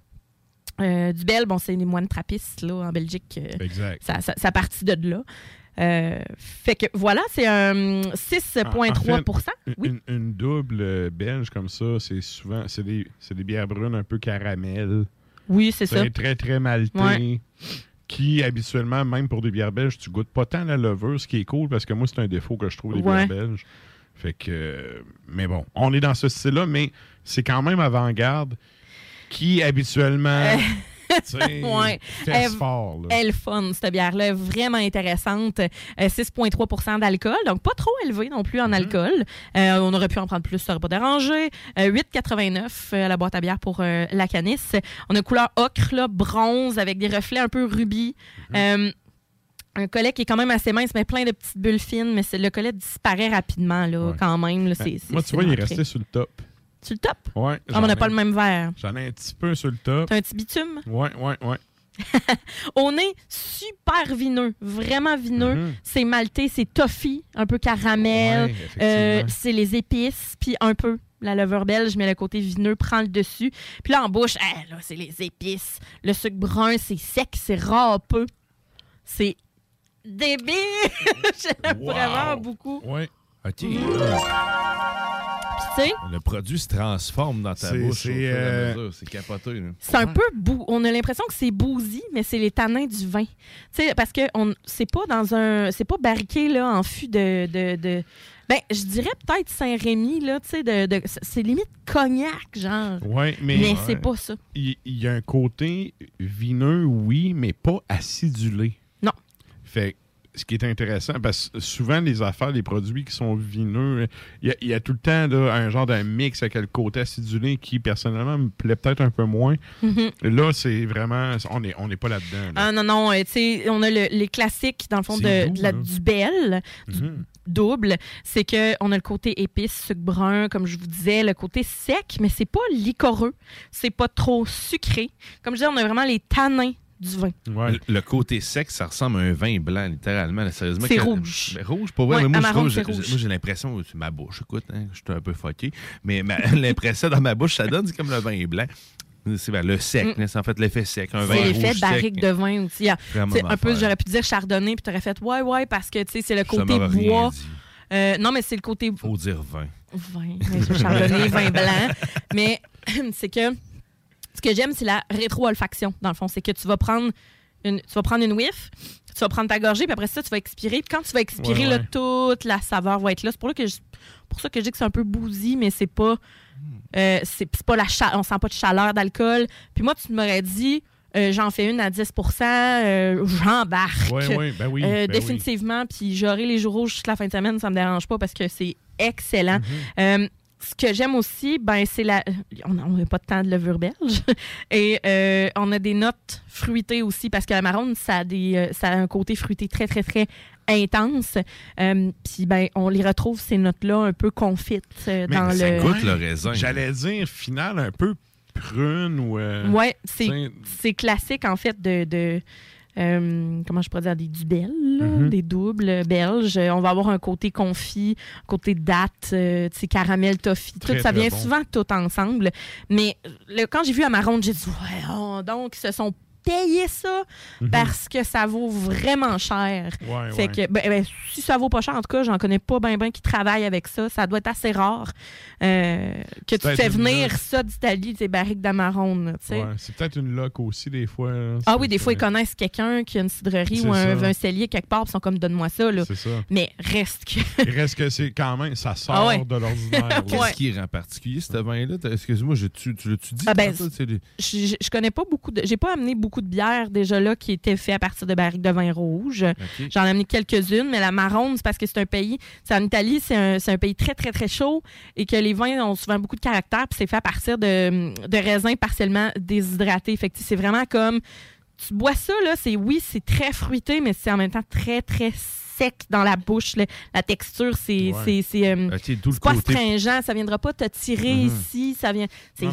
Euh, dubel, bon, c'est les moines trappistes là, en Belgique. Exact. ça, ça, ça partit de là. Euh, fait que voilà, c'est un 6,3 En fait, Oui. une, une double euh, belge comme ça, c'est souvent c'est des, c'est des bières brunes un peu caramel. Oui, c'est ça. Très, très malté. Ouais. Qui, habituellement, même pour des bières belges, tu goûtes pas tant la levure, ce qui est cool, parce que moi, c'est un défaut que je trouve des Ouais. bières belges. Fait que... euh, Mais bon, on est dans ce style-là, mais c'est quand même avant-garde qui, habituellement, tu sais, [LAUGHS] Ouais. Elle- fort. là. Elle fun, cette bière-là, vraiment intéressante. Euh, 6,3% d'alcool, donc pas trop élevé non plus en Mm-hmm. alcool. Euh, on aurait pu en prendre plus, ça n'aurait pas dérangé. Euh, 8,89 euh, à la boîte à bière pour euh, la canisse. On a couleur ocre, là, bronze, avec des reflets un peu rubis. Mm-hmm. Euh, un collet qui est quand même assez mince, mais plein de petites bulles fines, mais le collet disparaît rapidement, là, quand même. là. C'est- Moi, tu vois, il est resté sur le top. Sur le top? Ouais. Ah, on n'a pas le même verre. J'en ai un petit peu sur le top. T'as un petit bitume? Ouais, ouais, ouais. [LAUGHS] Au nez, super vineux, vraiment vineux. Mhm. C'est maltais, c'est toffee, un peu caramel. Ouais. Euh, c'est les épices, puis un peu la levure belge, mais le côté vineux prend le dessus. Puis là, en bouche, là, c'est les épices. Le sucre brun, c'est sec, c'est râpeux. C'est débile! [LAUGHS] J'aime Wow. vraiment beaucoup. Ouais. OK. Puis tu sais, Le produit se transforme dans ta bouche. au c'est, fur et à euh, mesure. C'est capoté. C'est un peu bou. On a l'impression que c'est bousy, mais c'est les tanins du vin. Tu sais, parce que on c'est pas dans un, c'est pas barriqué là en fût de, de, de- ben je dirais peut-être Saint-Rémy là, tu sais, de, de- c'est limite cognac genre. Ouais, mais. Mais c'est pas ça. Il il y, a un côté vineux, oui, mais pas acidulé. Non. Fait que ce qui est intéressant, parce que souvent, les affaires, les produits qui sont vineux, il y a, il y a tout le temps là, un genre d'un mix avec le côté acidulé qui, personnellement, me plaît peut-être un peu moins. Mhm. Là, c'est vraiment. On n'est on est pas là-dedans. là. Ah non non, euh, tu sais, on a le- les classiques dans le fond de, C'est doux, de la, hein? du bel, du Mhm. double, c'est que on a le côté épice, sucre brun, comme je vous disais, le côté sec, mais c'est pas liquoreux, c'est pas trop sucré. Comme je disais, on a vraiment les tanins du vin. Le, le côté sec, ça ressemble à un vin blanc, littéralement. là, sérieusement. C'est rouge. Mais rouge, pour vrai. Ouais, mais moi, je j'ai- rouge. moi, j'ai l'impression, c'est ma bouche, écoute, hein, je suis un peu fucké, mais ma- [LAUGHS] l'impression dans ma bouche, ça donne, c'est comme le vin blanc. C'est ben, le sec, Mm. c'est en fait l'effet sec. Un vin rouge l'effet sec. barrique de vin aussi. Un peu, j'aurais pu dire chardonnay, puis tu aurais fait ouais, ouais, parce que tu sais, c'est le Ça côté bois. dit. Euh, non, mais c'est le côté. Faut dire vin. Vin, chardonnay, vin blanc. [LAUGHS] Mais [CLEARS THROAT] c'est que ce que j'aime, c'est la rétro-olfaction, dans le fond. C'est que tu vas prendre une, tu vas prendre une whiff, tu vas prendre ta gorgée, puis après ça, tu vas expirer. Puis quand tu vas expirer, Ouais, là, ouais. toute la saveur va être là. C'est pour, là que je- pour ça que je dis que c'est un peu bousy, mais c'est pas. euh, c'est pas la cha- on sent pas de chaleur d'alcool. Puis moi, tu m'aurais dit. euh, J'en fais une à 10 euh, j'embarque. Ouais, ouais, ben oui, Euh, ben oui. définitivement. Puis j'aurai les jours rouges toute la fin de semaine, ça me dérange pas parce que c'est excellent. Euh, ce que j'aime aussi, ben, c'est la. On n'a pas de temps de levure belge. [LAUGHS] Et euh, on a des notes fruitées aussi parce que la marronne, ça a, des, euh, ça a un côté fruité très, très, très intense. Euh, Puis, ben, on les retrouve, ces notes-là, un peu confites euh, Mais dans ça le. goûte le raisin. J'allais dire, final, un peu prune ou. euh, Ouais, c'est classique en fait de. de, euh, comment je pourrais dire, des dubels, Mhm. des doubles belges. Euh, On va avoir un côté confit, un côté date, euh, tu sais, caramel, toffee. Tout ça vient bon. souvent tout ensemble. Mais le- quand j'ai vu Amarone, j'ai dit, ouais, oh, donc, ils se sont payés ça Mhm. parce que ça vaut vraiment cher. Ouais, fait ouais. que, ben, ben, si ça vaut pas cher, en tout cas, j'en connais pas ben ben qui travaillent avec ça. Ça doit être assez rare euh, que tu fais venir ça d'Italie, tes barriques d'Amarone, là, tu sais. ouais, c'est peut-être une loque aussi, des fois. là. Ah oui, des fois, ils connaissent quelqu'un qui a une cidrerie ou un, un cellier quelque part, puis ils sont comme donne-moi ça. Là. C'est ça. Mais reste que. Reste que c'est quand même, ça sort Ah ouais. de l'ordinaire. là. [LAUGHS] Qu'est-ce Ouais. qui rend particulier, ce vin-là? T'as- Excuse-moi, je- tu, tu l'as-tu dit? Ah ben, les- je- je connais pas beaucoup de. J'ai pas amené beaucoup de bières déjà là qui étaient faites à partir de barriques de vin rouge. J'en ai amené quelques-unes, mais la marronne, c'est parce que c'est un pays. C'est en Italie, c'est un, pays très, très, très chaud et que les vins ont souvent beaucoup de caractère, puis c'est fait à partir de, de raisins partiellement déshydratés. Fait c'est vraiment comme. Tu bois ça, là, c'est oui, c'est très fruité, mais c'est en même temps très, très sec dans la bouche. là. La texture, c'est. Ouais. c'est- c'est, euh, c'est pas côté- astringent, ça viendra pas te tirer Mhm. ici, ça vient. Non,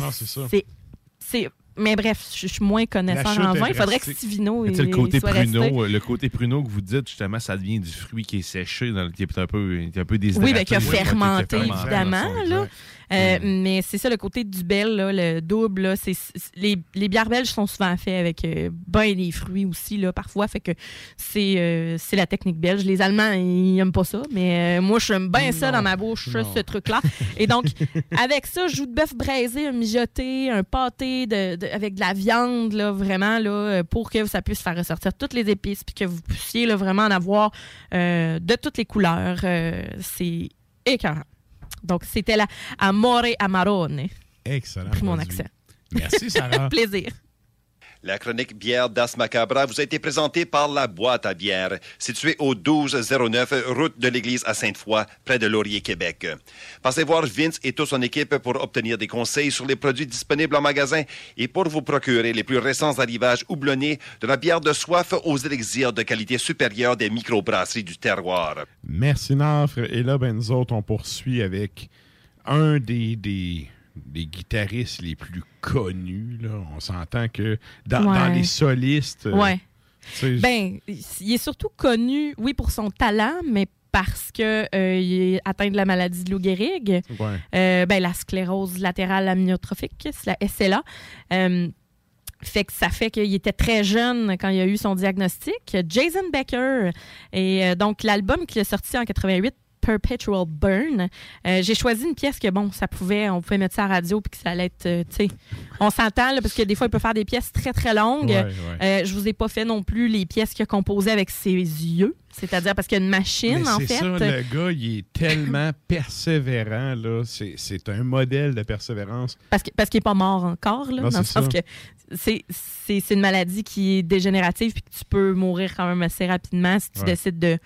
c'est- Mais bref, je suis moins connaisseur en vin. Il faudrait que. Stivino sais, le côté soit pruneau, euh, le côté pruneau que vous dites, justement, ça devient du fruit qui est séché, dans le, qui est un peu, qui est un peu déshydraté. Oui, ben, qui a Ouais, qui a fermenté, fermenté, évidemment. Là. Euh, Mm. Mais c'est ça, le côté du bel, là, le double. là, les, les bières belges sont souvent faites avec euh, ben des fruits aussi, là, parfois. Fait que c'est euh, c'est la technique belge. Les Allemands, ils n'aiment pas ça. Mais euh, moi, j'aime bien ça dans ma bouche, non. ce truc-là. Et donc, [LAUGHS] avec ça, je joue de bœuf braisé, un mijoté, un pâté de, de- avec de la viande, là, vraiment, là, pour que ça puisse faire ressortir toutes les épices, puis que vous puissiez là, vraiment en avoir de toutes les couleurs. C'est écœurant. Donc, c'était la Amore Amarone. Excellent. Pris mon accent. Merci, Sarah. [LAUGHS] Plaisir. La chronique bière d'As Macabra vous a été présentée par La Boîte à bière, située au 1209 route de l'église à Sainte-Foy, près de Laurier, Québec. Passez voir Vince et toute son équipe pour obtenir des conseils sur les produits disponibles en magasin et pour vous procurer les plus récents arrivages houblonnés de la bière de soif aux élixirs de qualité supérieure des microbrasseries du terroir. Merci, Nafre. Et là, ben, nous autres, on poursuit avec un des, des, des guitaristes les plus connus. Là. On s'entend que dans, Ouais. dans les solistes. euh, Ouais. Ben, il est surtout connu, oui, pour son talent, mais parce que euh, il est atteint de la maladie de Lou Gehrig. Ouais. Euh, ben, la sclérose latérale amyotrophique, c'est la SLA. Euh, fait que ça fait qu'il était très jeune quand il a eu son diagnostic. Jason Becker. Et donc, l'album qu'il a sorti en 88, Perpetual Burn. Euh, j'ai choisi une pièce que, bon, ça pouvait, on pouvait mettre ça à la radio puis que ça allait être, euh, tu sais, on s'entend, là, parce que des fois, il peut faire des pièces très, très longues. Ouais, ouais. Euh, je vous ai pas fait non plus les pièces qu'il a composées avec ses yeux, c'est-à-dire parce qu'il y a une machine, Mais en c'est fait. ça, le gars, il est tellement [CLEARS THROAT] persévérant. là. C'est c'est un modèle de persévérance. Parce que- parce qu'il n'est pas mort encore, là, Non, dans le c'est sens ça. que c'est c'est- c'est une maladie qui est dégénérative puis que tu peux mourir quand même assez rapidement si tu Ouais. décides de,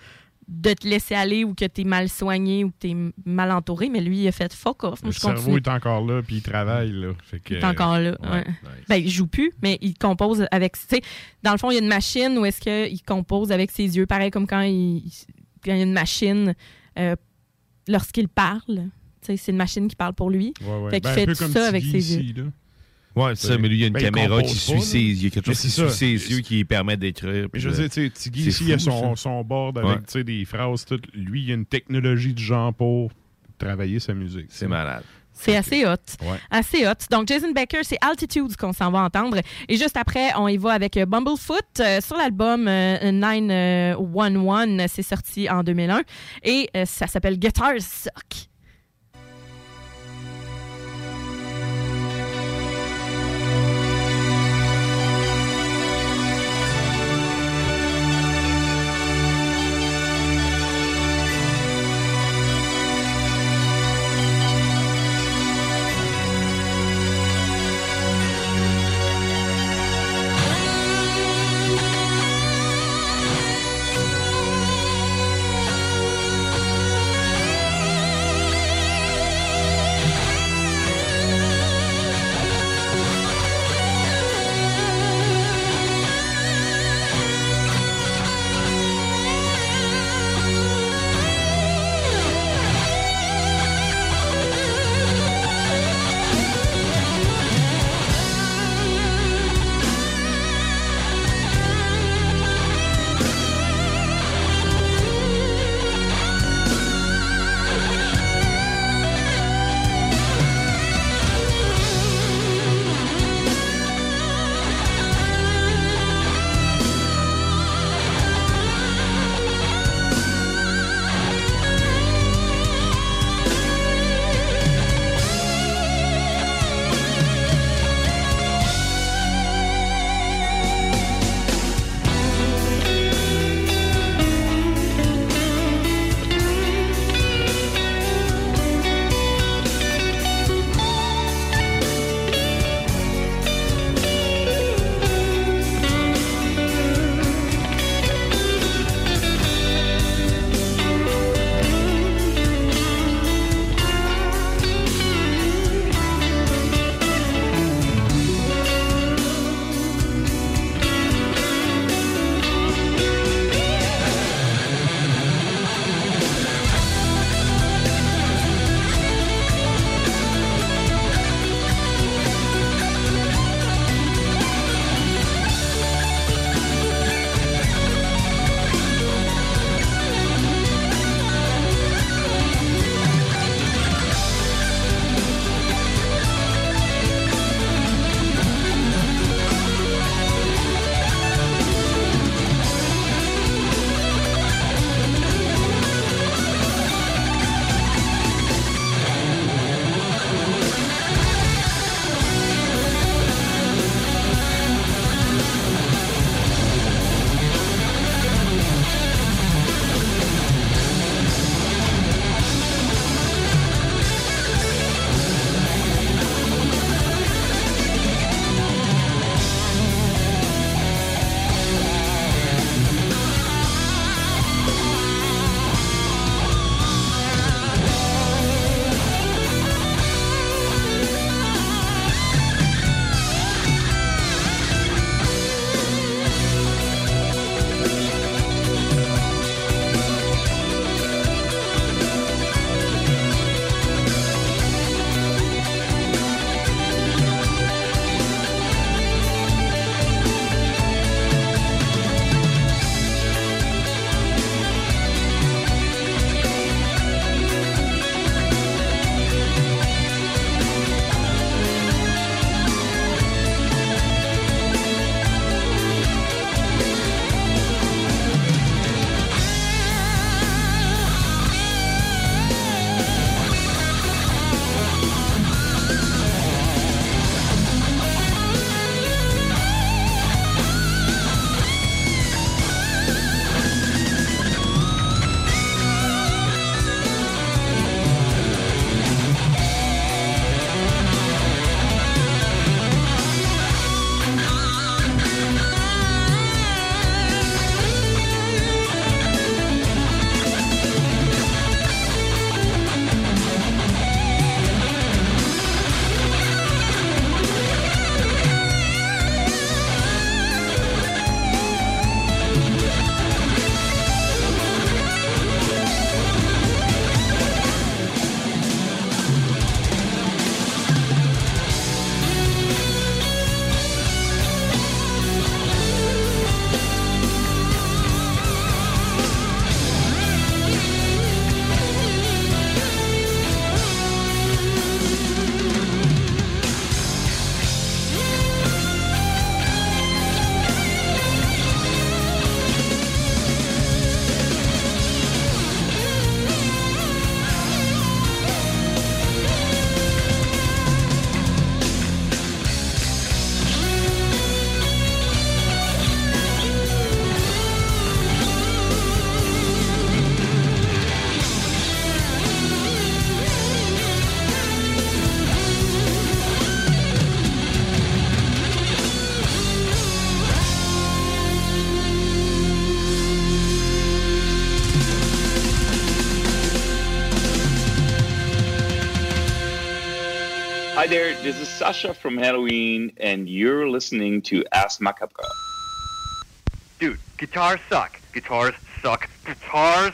de te laisser aller ou que tu es mal soigné ou que tu es mal entouré. Mais lui, il a fait fuck off. Moi, Le je cerveau continue. est encore là, puis il travaille. Là. Fait que, Il est encore là. ouais, ouais. nice. Ben, il joue plus, mais il compose avec. Dans le fond, il y a une machine où est-ce qu'il compose avec ses yeux, pareil comme quand il, quand il y a une machine euh, lorsqu'il parle. C'est une machine qui parle pour lui. Ouais. Fait qu'il Ben, fait tout ça avec ses ici, yeux. là. Oui, ça, ben, mais lui, il y a une ben, caméra qui suit ses yeux. Il y a quelque chose qui suit ses yeux qui permet d'écrire. Mais je veux dire, Tiggy, ici, il a son, son board avec des phrases. Lui, il y a une technologie de genre pour travailler sa musique. C'est malade. C'est assez hot. Assez hot. Donc, Jason Becker, c'est Altitudes qu'on s'en va entendre. Et juste après, on y va avec euh, Bumblefoot euh, sur l'album euh, 911. C'est sorti en 2001. Et ça s'appelle Guitar Suck. Sasha from Halloween, and you're listening to Ask Macabre. Dude, guitars suck. Guitars suck. Guitars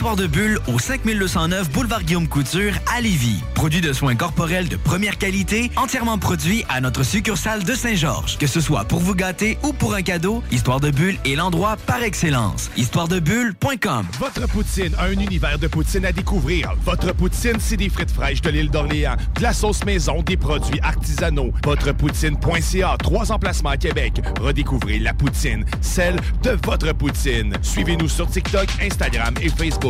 Histoire de Bulle au 5209 Boulevard Guillaume Couture à Lévis. Produit de soins corporels de première qualité, entièrement produit à notre succursale de Saint-Georges. Que ce soit pour vous gâter ou pour un cadeau, Histoire de Bulle est l'endroit par excellence. Histoiredebulle.com Votre poutine, un univers de poutine à découvrir. Votre poutine, c'est des frites fraîches de l'île d'Orléans, de la sauce maison, des produits artisanaux. Votrepoutine.ca, trois emplacements à Québec. Redécouvrez la poutine, celle de votre poutine. Suivez-nous sur TikTok, Instagram et Facebook.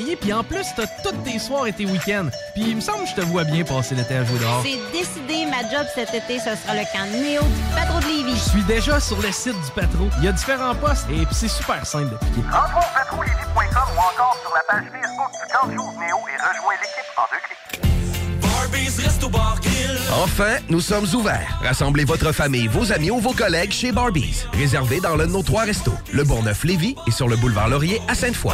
puis en plus, t'as toutes tes soirs et tes week-ends. Puis il me semble que je te vois bien passer l'été à jouer dehors. C'est décidé, ma job cet été, ce sera le camp Néo du Patro de Lévis. Je suis déjà sur le site du patron. Il y a différents postes et puis c'est super simple d'appliquer. Rentre au patrolévis.com ou encore sur la page Facebook du camp Néo et rejoins l'équipe en deux clics. Enfin, nous sommes ouverts. Rassemblez votre famille, vos amis ou vos collègues chez Barbies. Réservé dans l'un de nos trois restos, le Bourgneuf-Lévis et sur le boulevard Laurier à Sainte-Foy.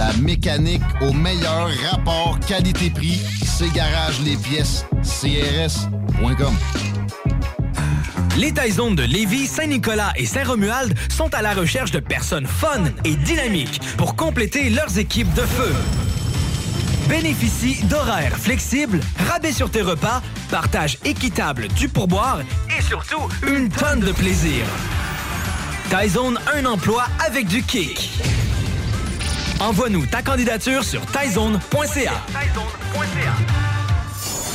La mécanique au meilleur rapport qualité-prix. C'est les pièces CRS.com. Les Taizones de Lévis, Saint-Nicolas et Saint-Romuald sont à la recherche de personnes fun et dynamiques pour compléter leurs équipes de feu. Bénéficie d'horaires flexibles, rabais sur tes repas, partage équitable du pourboire et surtout une tonne de plaisir. Taizone, un emploi avec du kick. Envoie-nous ta candidature sur taizone.ca.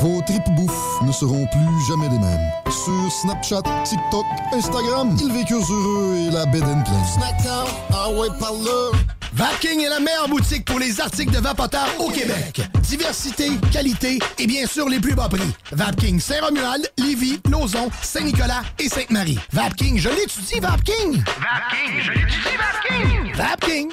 Vos tripes bouffe ne seront plus jamais les mêmes. Sur Snapchat, TikTok, Instagram, ils vécurent heureux et la bed and. Snackdown, ah ouais, par là. Vapking est la meilleure boutique pour les articles de vapoteurs au Québec. Diversité, qualité et bien sûr les plus bas prix. Vapking Saint-Romuald, Lévis, Lauson, Saint-Nicolas et Sainte-Marie. Vapking, je l'étudie, Vapking! Vapking, je l'étudie, Vapking! Vapking!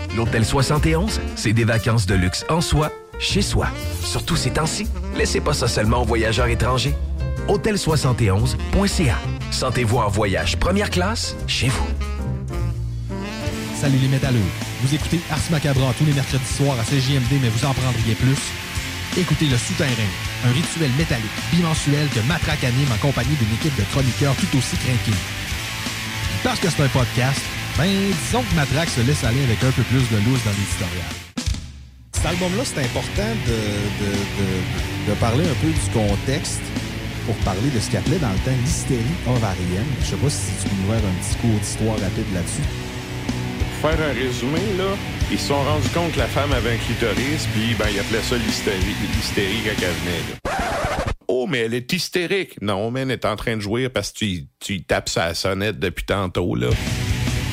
L'Hôtel 71, c'est des vacances de luxe en soi, chez soi. Surtout ces temps-ci, laissez pas ça seulement aux voyageurs étrangers. Hôtel71.ca. Sentez-vous en voyage première classe chez vous. Salut les métalleux. Vous écoutez Ars Macabra tous les mercredis soirs à CJMD, mais vous en prendriez plus. Écoutez Le Souterrain, un rituel métallique bimensuel que Matraque anime en compagnie d'une équipe de chroniqueurs tout aussi craqués. Parce que c'est un podcast, ben disons que Matraque se laisse aller avec un peu plus de loose dans l'éditorial. Cet album-là, c'est important de, de, de- de parler un peu du contexte pour parler de ce qu'il appelait dans le temps l'hystérie ovarienne. Je sais pas si tu peux nous faire un petit cours d'histoire rapide là-dessus. Pour faire un résumé, là, ils se sont rendus compte que la femme avait un clitoris, puis ben, ils appelaient ça l'hystérie, l'hystérie quand elle venait. là. Oh, mais elle est hystérique. Non, mais elle est en train de jouer parce que tu, tu tapes sa sonnette depuis tantôt, là.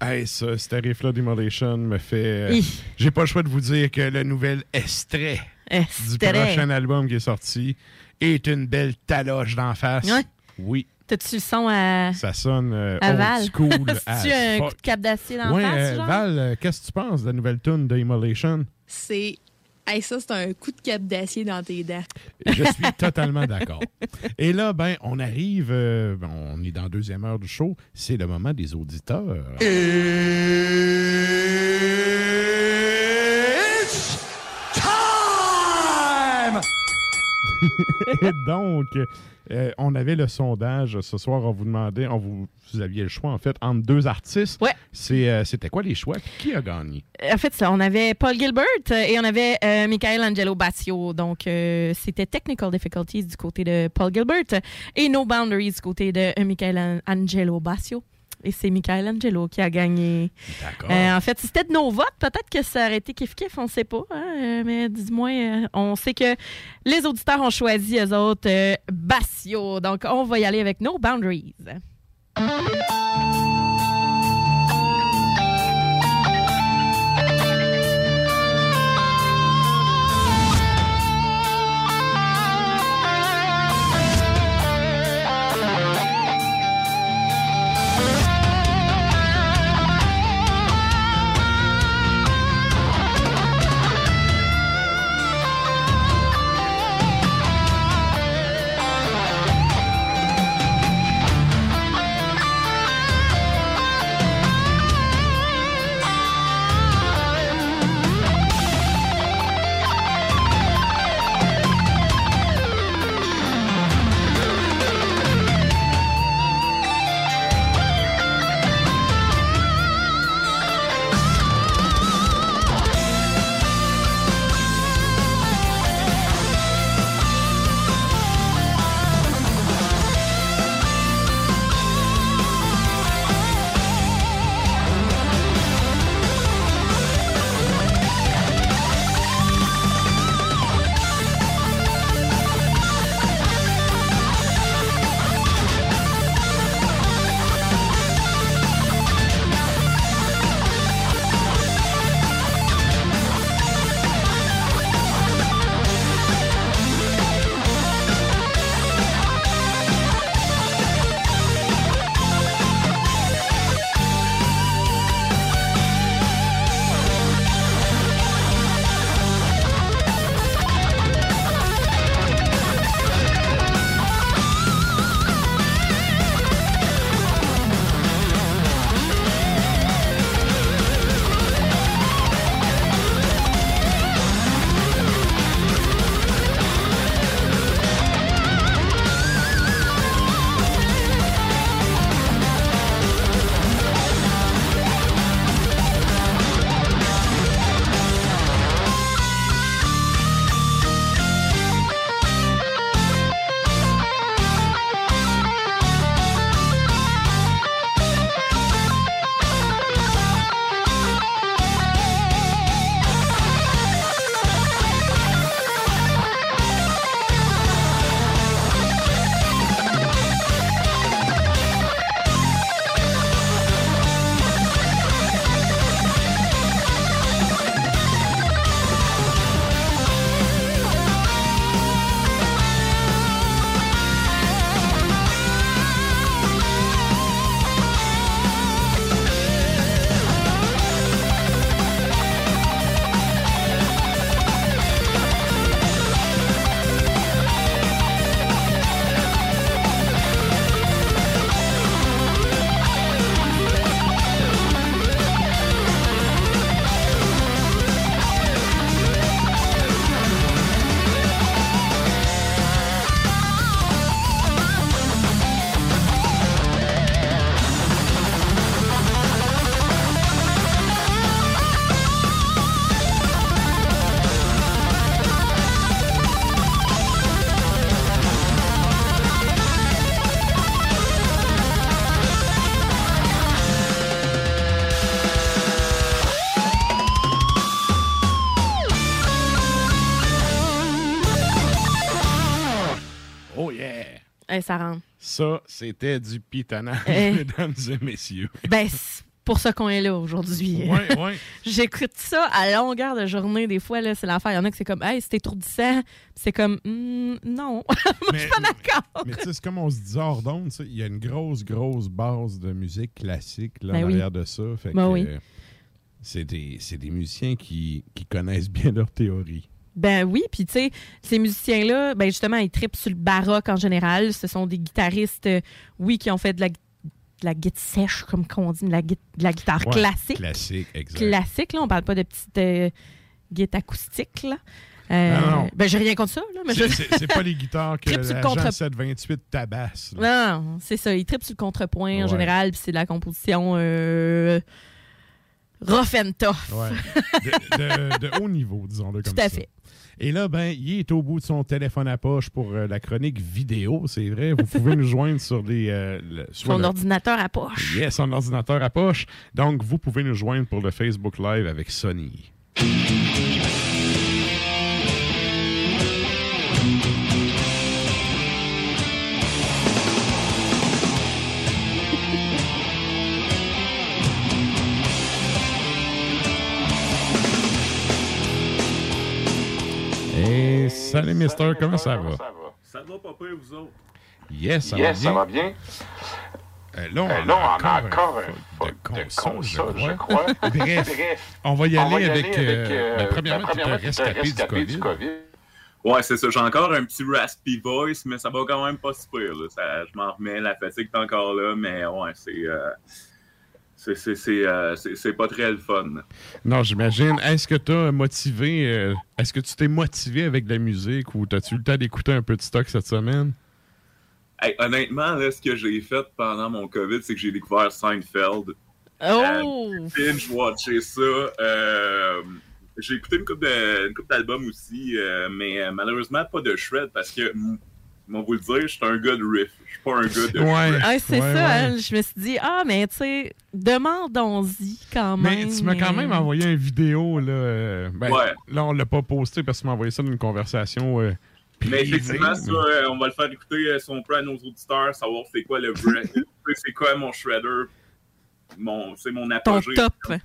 Hey, ça, ce tarif-là Demolition me fait. Hi. J'ai pas le choix de vous dire que le nouvel extrait du prochain album qui est sorti est une belle taloche d'en face. Ouais. Oui, T'as-tu le son à, ça sonne euh, à old Val? school. [LAUGHS] C'est-tu as un fuck. coup de cap d'acier dans Ouais, face, euh, genre? Val, euh, qu'est-ce que tu penses de la nouvelle tune de Immolation? C'est Hey, ça, c'est un coup de cap d'acier dans tes dents. Je suis [LAUGHS] totalement d'accord. Et là, ben, on arrive, euh, ben, on est dans la deuxième heure du show. C'est le moment des auditeurs. Time! [LAUGHS] Et donc, euh, on avait le sondage ce soir. On vous demandait, on vous, vous aviez le choix en fait entre deux artistes. Ouais. C'est, euh, c'était quoi les choix? Qui a gagné? En fait, ça, on avait Paul Gilbert euh, et on avait euh, Michael Angelo Bassio. Donc, euh, c'était Technical Difficulties du côté de Paul Gilbert et No Boundaries du côté de euh, Michael An- Angelo Bassio. Et c'est Michael Angelo qui a gagné. D'accord. Euh, en fait, si c'était de nos votes, peut-être que ça aurait été kiff-kiff, on ne sait pas. hein, euh, mais dis-moi, euh, on sait que les auditeurs ont choisi, eux autres, Bassio. Donc, on va y aller avec No Boundaries. Ça rentre. Ça, c'était du pitonnage, [LAUGHS] Eh. [LAUGHS] mesdames et messieurs. Ben, c'est pour ça qu'on est là aujourd'hui. Ouais, ouais. [LAUGHS] J'écoute ça à longueur de journée. Des fois, là, c'est l'affaire. Il y en a que c'est comme, hey, c'est étourdissant. C'est comme, Hmm, non. Moi, je suis pas d'accord. Mais tu sais, c'est comme on se dit hors d'onde, il y a une grosse, grosse base de musique classique là, Ben en oui. arrière de ça. Fait Ben que, oui. euh, c'est des, c'est des musiciens qui, qui connaissent bien leur théorie. Ben oui, puis tu sais, ces musiciens-là, ben justement, ils tripent sur le baroque en général. Ce sont des guitaristes, euh, oui, qui ont fait de la, de la guitare sèche, comme on dit, de la, de la guitare Ouais, classique. Classique, exact. Classique, là, on parle pas de petites euh, guitares acoustiques, là. Euh, Non, non. Ben, j'ai rien contre ça, là. Mais C'est- je- C'est c'est pas les guitares [LAUGHS] que l'agent contre- 728 tabasse. là. Non, c'est ça. Ils tripent sur le contrepoint en général, puis c'est de la composition euh, rough and tough. Ouais. De, de- de haut niveau, disons-le comme Tout à ça. fait. Et là, ben, il est au bout de son téléphone à poche pour euh, la chronique vidéo, c'est vrai. Vous pouvez nous joindre sur les... euh, le- Son le- ordinateur à poche. Yes, son ordinateur à poche. Donc, vous pouvez nous joindre pour le Facebook Live avec Sony. Et salut, Mister, comment ça va? Ça va pas pire, vous autres? Yes, ça Yes, va ça va bien. bien. Euh, là, on, Euh, là, on a encore, un de console, je crois. crois. [LAUGHS] Bref, on va y aller avec... euh, ben, premièrement, tu t'es rescapé du COVID. Ouais, c'est ça. J'ai encore un petit raspy voice, mais ça va quand même pas super. Là. Ça- je m'en remets, la fatigue est encore là, mais ouais, c'est. Euh, c'est- euh, pas très le fun. Non, j'imagine. Est-ce que tu as motivé... euh, Est-ce que tu t'es motivé avec de la musique ou t'as-tu eu le temps d'écouter un peu de stock cette semaine? Hey, honnêtement, là, ce que j'ai fait pendant mon COVID, c'est que j'ai découvert Seinfeld. Oh! Euh, binge-watché ça. Euh, j'ai écouté une couple de- une couple d'albums aussi, euh, mais euh, malheureusement pas de shred parce que, on va vous le dire, je suis un gars de riff. Je suis pas un gars de shred. Ah, c'est ça, hein, je me suis dit, ah, mais tu sais, demandons-y quand même. Mais tu m'as quand même envoyé une vidéo, là. euh, ben, Ouais. Là, on l'a pas posté parce que tu m'as envoyé ça dans une conversation. euh, Mais privée, effectivement, ça, mais- euh, on va le faire écouter euh, son peu à nos auditeurs, savoir c'est quoi le vrai. [LAUGHS] c'est quoi mon shredder. Mon, c'est mon apogée. top. Ouais.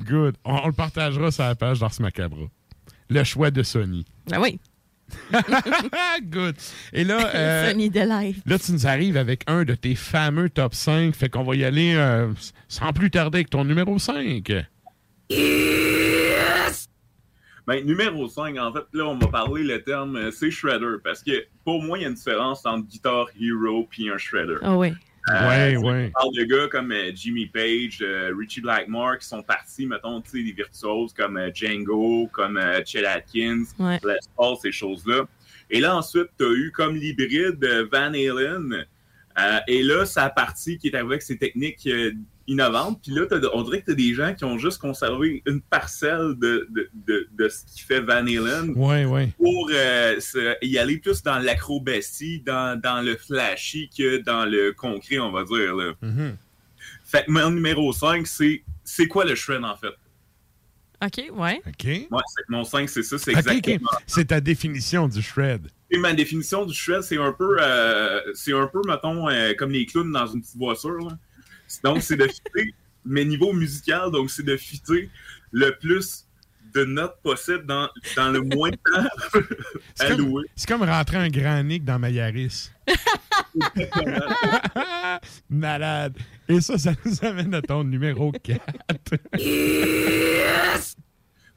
Good. On, on le partagera sur la page d'Ars Macabra. Le choix de Sony. Ah oui. [LAUGHS] Good. Et là, [LAUGHS] euh, là, tu nous arrives avec un de tes fameux top 5. Fait qu'on va y aller euh, sans plus tarder avec ton numéro 5. Ben, numéro 5, en fait, là, on va parler le terme, euh, c'est shredder. Parce que pour moi, il y a une différence entre guitar hero puis un shredder. Ah oui. Ouais, Euh, ouais. On parle de gars comme euh, Jimmy Page, euh, Richie Blackmore qui sont partis, mettons, tu sais, des virtuoses comme euh, Django, comme euh, Chet Atkins, Ouais. Les Paul, ces choses-là. Et là, ensuite, tu as eu comme l'hybride euh, Van Halen. Euh, et là, ça a parti qui est arrivé avec ces techniques innovantes. Puis là, on dirait que tu as des gens qui ont juste conservé une parcelle de, de, de, de ce qui fait Van Halen Ouais, ouais. pour euh, se- y aller plus dans l'acrobatie, dans, dans le flashy que dans le concret, on va dire. Là. Mhm. Fait que mon numéro 5, c'est c'est quoi le shred en fait? OK, ouais. OK. Ouais, mon 5, c'est ça, c'est exactement. C'est ta définition du shred. Et ma définition du shred, c'est un peu, euh, c'est un peu, mettons, euh, comme les clowns dans une petite voiture. là. Donc, c'est de fitter, mais niveau musical, donc c'est de fitter le plus de notes possible dans, dans le moins de temps C'est comme, alloué. c'est comme rentrer un grand Nick dans ma Yaris. [LAUGHS] Malade. Et ça, ça nous amène à ton numéro 4.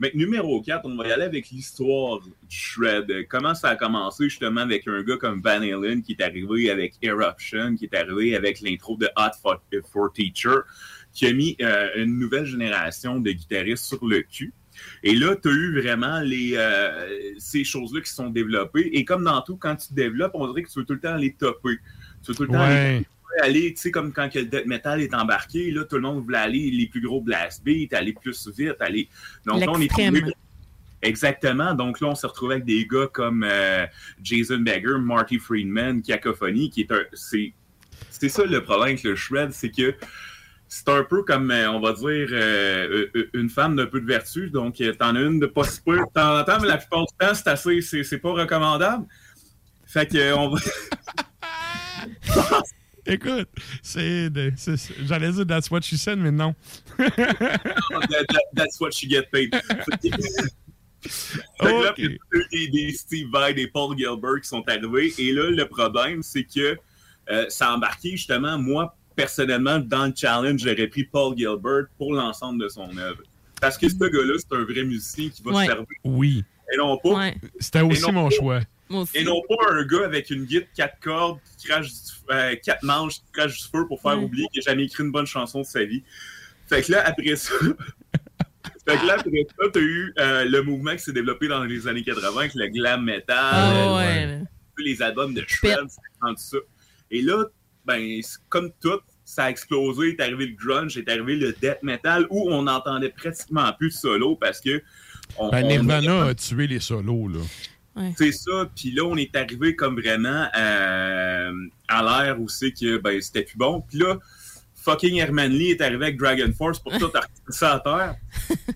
Mais numéro 4, on va y aller avec l'histoire du shred. Comment ça a commencé justement avec un gars comme Van Halen qui est arrivé avec Eruption, qui est arrivé avec l'intro de Hot for, for Teacher, qui a mis euh, une nouvelle génération de guitaristes sur le cul. Et là, tu as eu vraiment les, euh, ces choses-là qui se sont développées. Et comme dans tout, quand tu développes, on dirait que tu veux tout le temps les topper. Tu veux tout le temps Ouais. aller aller, tu sais, comme quand le death metal est embarqué, là, tout le monde voulait aller les plus gros blast beats, aller plus vite, aller. Donc là, on est tombé- Exactement. Donc là, on s'est retrouvé avec des gars comme euh, Jason Beggar, Marty Friedman, Cacophony, qui est un. C'est, c'est ça le problème avec le shred, c'est que c'est un peu comme, euh, on va dire, euh, une femme d'un peu de vertu. Donc, t'en as une de pas si peu de temps en temps, mais la plupart du temps, c'est assez, c'est, c'est pas recommandable. Fait que, on va. [LAUGHS] [LAUGHS] [LAUGHS] Écoute, c'est. de- c'est- c'est- J'allais dire That's what she said, mais non. [LAUGHS] That- that- that's what you get paid. [LAUGHS] Que là, il y a eu des, des Steve Vai, des Paul Gilbert qui sont arrivés. Et là, le problème, c'est que euh, ça a embarqué justement, moi, personnellement, dans le challenge, j'aurais pris Paul Gilbert pour l'ensemble de son œuvre. Parce que ce gars-là, c'est un vrai musicien qui va Ouais. se servir Oui. Et non pas. C'était aussi non mon pas- choix. Et non pas un gars avec une guitare quatre cordes qui crache du, euh, quatre manches qui crache du feu pour faire oublier qu'il n'a jamais écrit une bonne chanson de sa vie. Fait que là, après ça. [LAUGHS] fait que là, après ça, t'as eu euh, le mouvement qui s'est développé dans les années 80 avec le glam metal, Ah euh, ouais, les albums de Shred, c'est tout ça. Et là, ben, comme tout, ça a explosé, est arrivé le grunge, est arrivé le death metal où on n'entendait pratiquement plus de solo parce que. On, Ben, on- Nirvana a tué les solos, là. c'est ça. Puis là, on est arrivé comme vraiment euh, à l'ère où c'est que ben, c'était plus bon. Puis là, fucking Herman Lee est arrivé avec Dragon Force pour tout ça à terre.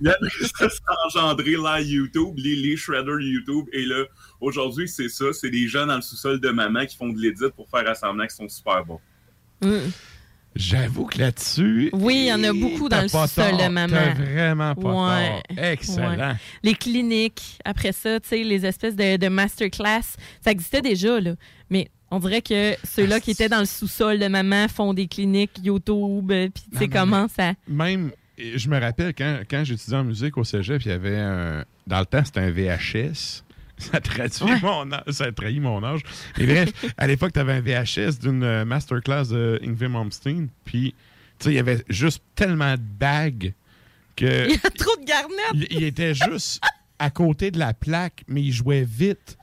Là, ça s'est engendré là YouTube, les, les shredders YouTube. Et là, aujourd'hui, c'est ça. C'est des gens dans le sous-sol de maman qui font de l'édit pour faire assembler qui sont super bons. J'avoue que là-dessus. Oui, il y en a beaucoup dans le sous-sol de maman. T'as vraiment pas Ouais. tort. Excellent. Ouais. Les cliniques, après ça, tu sais, les espèces de, de masterclass, ça existait déjà, là. Mais on dirait que ceux-là qui étaient dans le sous-sol de maman font des cliniques YouTube, euh, puis tu sais comment ça... Même, je me rappelle quand, quand j'étudiais en musique au cégep, il y avait un. Dans le temps, c'était un VHS. Ça traduit mon âge. Ça trahit mon âge. Mais bref, [LAUGHS] à l'époque, tu avais un VHS d'une euh, masterclass de Ingrid Malmsteen. Puis, tu sais, il y avait juste tellement de bagues que. Il y a trop de garnettes! il, il était juste à côté de la plaque, mais il jouait vite.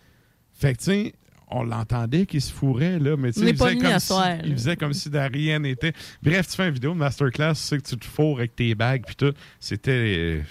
Fait que, tu sais, on l'entendait qu'il se fourrait, là, mais tu sais, il pas faisait comme si- soir, il faisait comme si de rien n'était. Bref, tu fais une vidéo de masterclass, tu sais que tu te fourres avec tes bagues, puis tout. C'était. euh,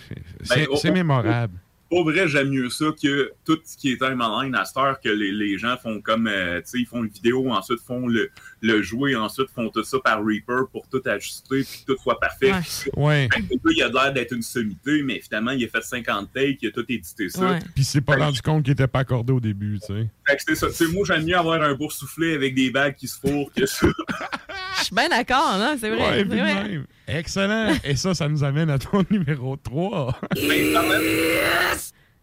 C'est Ben, oh, c'est oh, mémorable. Pour vrai, j'aime mieux ça que tout ce qui est time online à cette heure que les, les gens font comme, euh, tu sais, ils font une vidéo, ensuite font le, le jouer, ensuite font tout ça par Reaper pour tout ajuster, puis tout soit parfait. Ouais. Fait que il a l'air d'être une sommité, mais finalement, il a fait 50 takes, il a tout édité ça. Puis il s'est pas rendu compte qu'il était pas accordé au début, tu sais. Fait que c'est ça. Tu sais, moi, j'aime mieux avoir un boursouflé avec des bagues qui se fourrent que ça. [LAUGHS] Je suis bien d'accord, non? C'est vrai. Ouais, c'est puis de vrai. même. Excellent. Et ça, ça nous amène à ton [LAUGHS] numéro 3. Ben, parlant-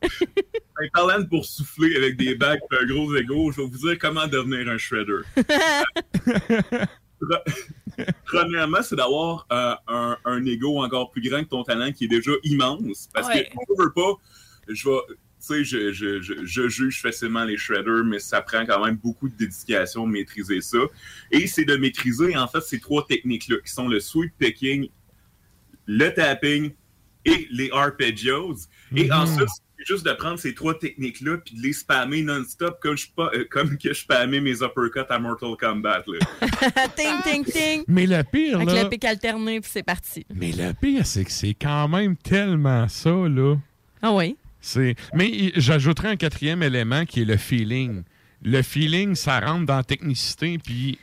Ben, parlant de boursoufler avec des bagues et un gros ego, je vais vous dire comment devenir un shredder. Pre- [LAUGHS] Premièrement, c'est d'avoir euh, un, un ego encore plus grand que ton talent qui est déjà immense. Parce Ouais. que, on veut pas, je vais. Tu sais, je, je, je, je juge facilement les shredders, mais ça prend quand même beaucoup de dédication de maîtriser ça. Et c'est de maîtriser, en fait, ces trois techniques-là, qui sont le sweep picking, le tapping et les arpeggios. Et Mhm. ensuite, c'est juste de prendre ces trois techniques-là puis de les spammer non-stop comme, je, euh, comme que je spammais mes uppercuts à Mortal Kombat. Là. [LAUGHS] ting, ting, ting! Mais le pire, Avec là. le pic alterné, puis c'est parti. Mais le pire, c'est que c'est quand même tellement ça, là. Ah oui? C'est... Mais j'ajouterais un quatrième élément qui est le feeling. Le feeling, ça rentre dans la technicité, puis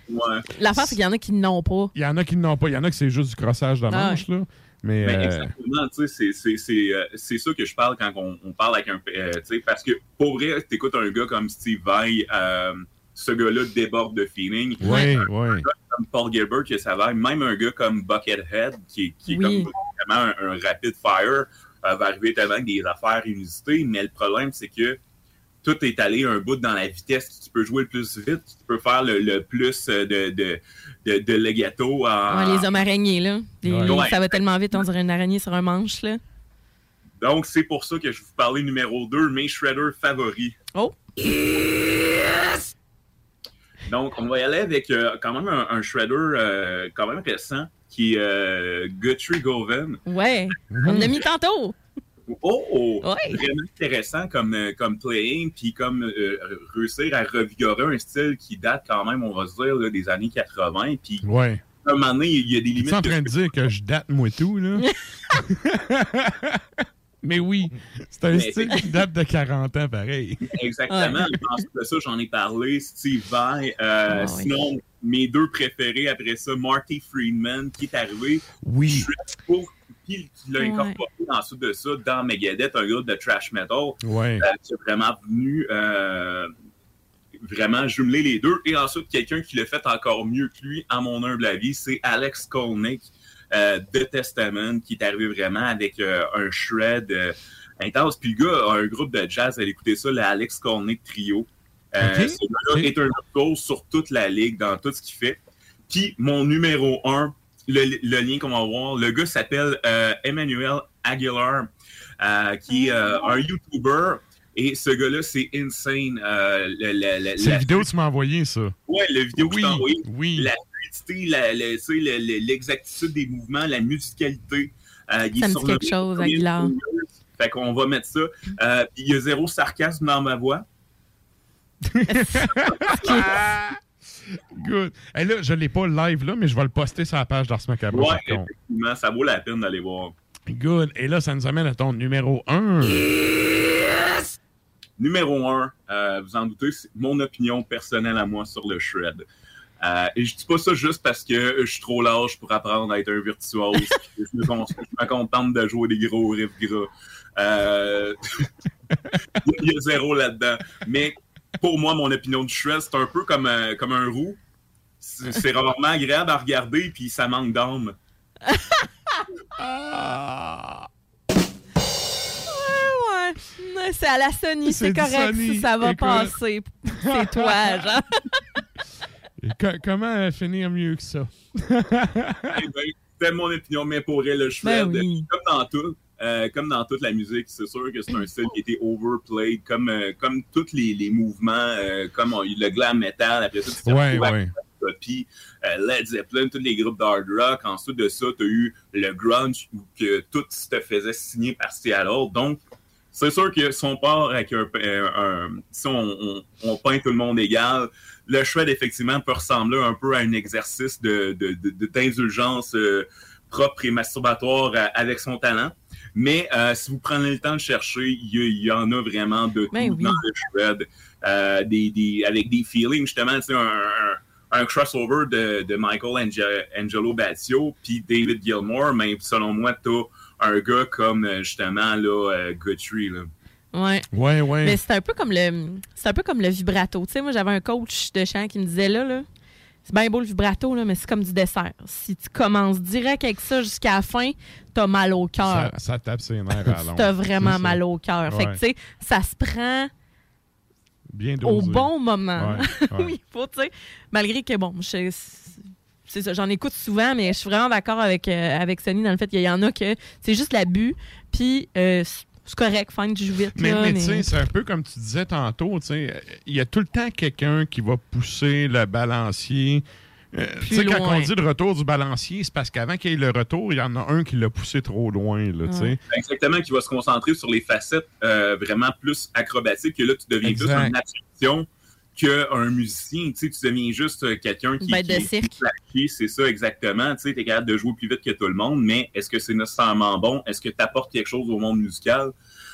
L'affaire, c'est qu'il y en a qui n'ont pas. il y en a qui n'ont pas. Il y en a que c'est juste du crossage de Ah manche, là. Mais, Mais euh, exactement, tu sais, c'est- c'est- c'est euh, c'est ça que je parle quand on, on parle avec un. euh, tu sais, parce que pour vrai, t'écoutes un gars comme Steve Vai, euh, ce gars-là déborde de feeling. Ouais, un ouais. gars comme Paul Gilbert, que ça va, même un gars comme Buckethead, qui, est- qui est Oui. comme vraiment un, un rapid fire, va arriver tellement avec des affaires inusitées. Mais le problème, c'est que tout est allé un bout dans la vitesse. Tu peux jouer le plus vite, tu peux faire le, le plus euh, de, de, de, de legato. en- Ouais, les hommes araignées, là. Les-. Ouais. Ça va tellement vite, on dirait une araignée sur un manche, là. Donc, c'est pour ça que je vais vous parler numéro 2, mes shredders favoris. Oh! Donc, on va y aller avec euh, quand même un, un shredder euh, quand même récent qui est euh, Guthrie Govan. Ouais. On l'a mis tantôt. Oh! Ouais. Vraiment intéressant comme, comme playing, puis comme euh, réussir à revigorer un style qui date quand même, on va se dire, là, des années 80. Puis, ouais. à un moment donné, il y a des Tu limites. es en train de dire que je date moi tout, là? [LAUGHS] [LAUGHS] Mais oui, c'est un Mais- style qui date de 40 ans, pareil. Exactement. Ensuite de ça, j'en ai parlé. Steve Vai. Euh, Ah, oui. Sinon, mes deux préférés après ça, Marty Friedman, qui est arrivé. Oui. Pour, qui l'a Ouais. incorporé ensuite de ça dans Megadeth, un groupe de trash metal. Ouais. Euh, qui est vraiment venu euh, vraiment jumeler les deux. Et ensuite, quelqu'un qui l'a fait encore mieux que lui, à mon humble avis, c'est Alex Skolnick euh, de Testament, qui est arrivé vraiment avec euh, un shred euh, intense. Puis le gars a un groupe de jazz, allez écouter ça, le Alex Skolnick Trio. Euh, Ok. Ce gars-là est un sur toute la ligue, dans tout ce qu'il fait. Puis mon numéro un, le, le lien qu'on va voir, le gars s'appelle euh, Emmanuel Aguilar, euh, qui est euh, un YouTuber Et ce gars-là, c'est insane. Euh, C'est la- vidéo que tu m'as envoyée, ça. Ouais, la vidéo que Oui, je t'ai envoyée. oui. La fluidité, la- la- tu sais, le- le- l'exactitude des mouvements, la musicalité. Euh, il est Ça me dit quelque chose. Fingers. Fait qu'on va mettre ça. Euh, il y a zéro sarcasme dans ma voix. [LAUGHS] Good. Et là, je l'ai pas live là, mais je vais le poster sur la page d'Ars Macabre. Ouais, effectivement, ça vaut la peine d'aller voir. Good. Et là, ça nous amène à ton numéro 1. Numéro un, euh, vous en doutez, c'est mon opinion personnelle à moi sur le shred. Euh, et je dis pas ça juste parce que je suis trop large pour apprendre à être un virtuose. [LAUGHS] je, me, je me contente de jouer des gros riffs gras. Euh, [LAUGHS] Il y a zéro là-dedans. Mais pour moi, mon opinion du shred, c'est un peu comme, un- comme un roux. C'est rarement agréable à regarder, puis ça manque d'âme. [LAUGHS] Ouais, ouais. C'est à la Sony, C'est correct, Sony, ça va écoute. passer. C'est toi, genre. Co- comment finir mieux que ça? [LAUGHS] Eh ben, C'était mon opinion, mais pour elle, le shred, Ben oui. comme dans tout, euh, comme dans toute la musique, c'est sûr que c'est un style qui a été overplayed, comme, euh, comme tous les, les mouvements, euh, comme on- le glam metal, après ça, tu Ouais, ouais. Copy, Led Zeppelin, tous les groupes d'hard rock. Ensuite de ça, tu as eu le grunge où que tout se te faisait signer par-ci à l'autre. Donc, c'est sûr que si on part avec un, un- un- si on, on- on peint tout le monde égal, le shred, effectivement, peut ressembler un peu à un exercice de, de- de- de- d'indulgence euh, propre et masturbatoire euh, avec son talent. Mais euh, si vous prenez le temps de chercher, il y, en a vraiment de tout Ben oui. dans le shred, euh, des, des- avec des feelings, justement, tu sais, un, un- un crossover de, de Michael Ange- Angelo Batio puis David Gilmour, mais selon moi, t'as un gars comme, justement, là, Guthrie, là. Ouais. Ouais, ouais. Mais c'est un peu comme le c'est un peu comme le vibrato. Tu sais, moi j'avais un coach de chant qui me disait là, là c'est bien beau le vibrato, là, mais c'est comme du dessert. Si tu commences direct avec ça jusqu'à la fin, t'as mal au cœur. Ça, ça tape ses nerfs à. [LAUGHS] T'as vraiment mal au cœur. Fait que, tu sais, ça se prend Bien au bon moment. Ouais, [LAUGHS] ouais. faut, tu sais, malgré que, bon, je- c'est ça, j'en écoute souvent, mais je suis vraiment d'accord avec, euh, avec Sonny dans le fait qu'il y en a que c'est juste l'abus, puis euh, c'est correct, fine, tu joues vite. Mais, là, mais mais- tu sais, c'est un peu comme tu disais tantôt, tu sais, il y a tout le temps quelqu'un qui va pousser le balancier. Euh, tu sais, quand on dit le retour du balancier, c'est parce qu'avant qu'il y ait le retour, il y en a un qui l'a poussé trop loin, là, tu sais. Exactement, qui va se concentrer sur les facettes euh, vraiment plus acrobatiques, que là, tu deviens Exact. plus une attraction qu'un musicien. Tu sais, tu deviens juste euh, quelqu'un qui, qui de cirque. flashy, c'est ça, exactement. Tu sais, es capable de jouer plus vite que tout le monde, mais est-ce que c'est nécessairement bon? Est-ce que tu apportes quelque chose au monde musical?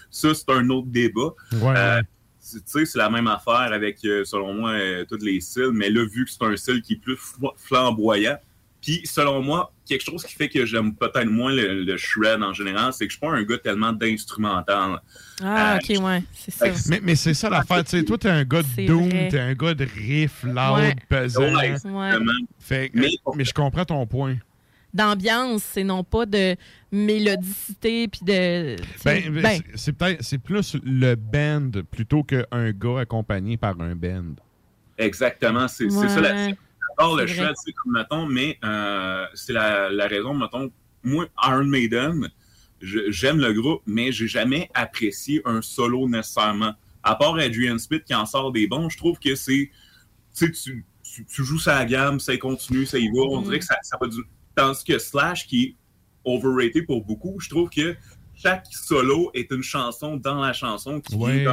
Ça, c'est un autre débat. Ouais, Euh, c'est- tu sais, c'est la même affaire avec, euh, selon moi, euh, tous les styles, mais là, vu que c'est un style qui est plus fl- flamboyant, puis selon moi, quelque chose qui fait que j'aime peut-être moins le, le shred en général, c'est que je suis pas un gars tellement d'instrumental. Ah, Euh, ok, ouais, c'est ça. Mais, mais c'est ça l'affaire, tu sais, toi, t'es un gars de doom, t'es un gars de riff, loud, Ouais. pesant. Ouais, exactement. Fait que- mais, je comprends ton point. D'ambiance, c'est non pas de mélodicité, puis de. Ben, ben, c'est- peut-être c'est plus le band plutôt qu'un gars accompagné par un band. Exactement, c'est ça la. J'adore le shred, c'est comme, mettons, mais euh, c'est la, la raison, mettons, moi, Iron Maiden, j'aime le groupe, mais j'ai jamais apprécié un solo nécessairement. À part Adrian Smith qui en sort des bons, je trouve que c'est, tu sais, tu, tu, tu joues sa gamme, ça continue, ça y va, on Mm. dirait que ça, ça va du... Tandis que Slash, qui est overrated pour beaucoup, je trouve que chaque solo est une chanson dans la chanson qui Ouais. est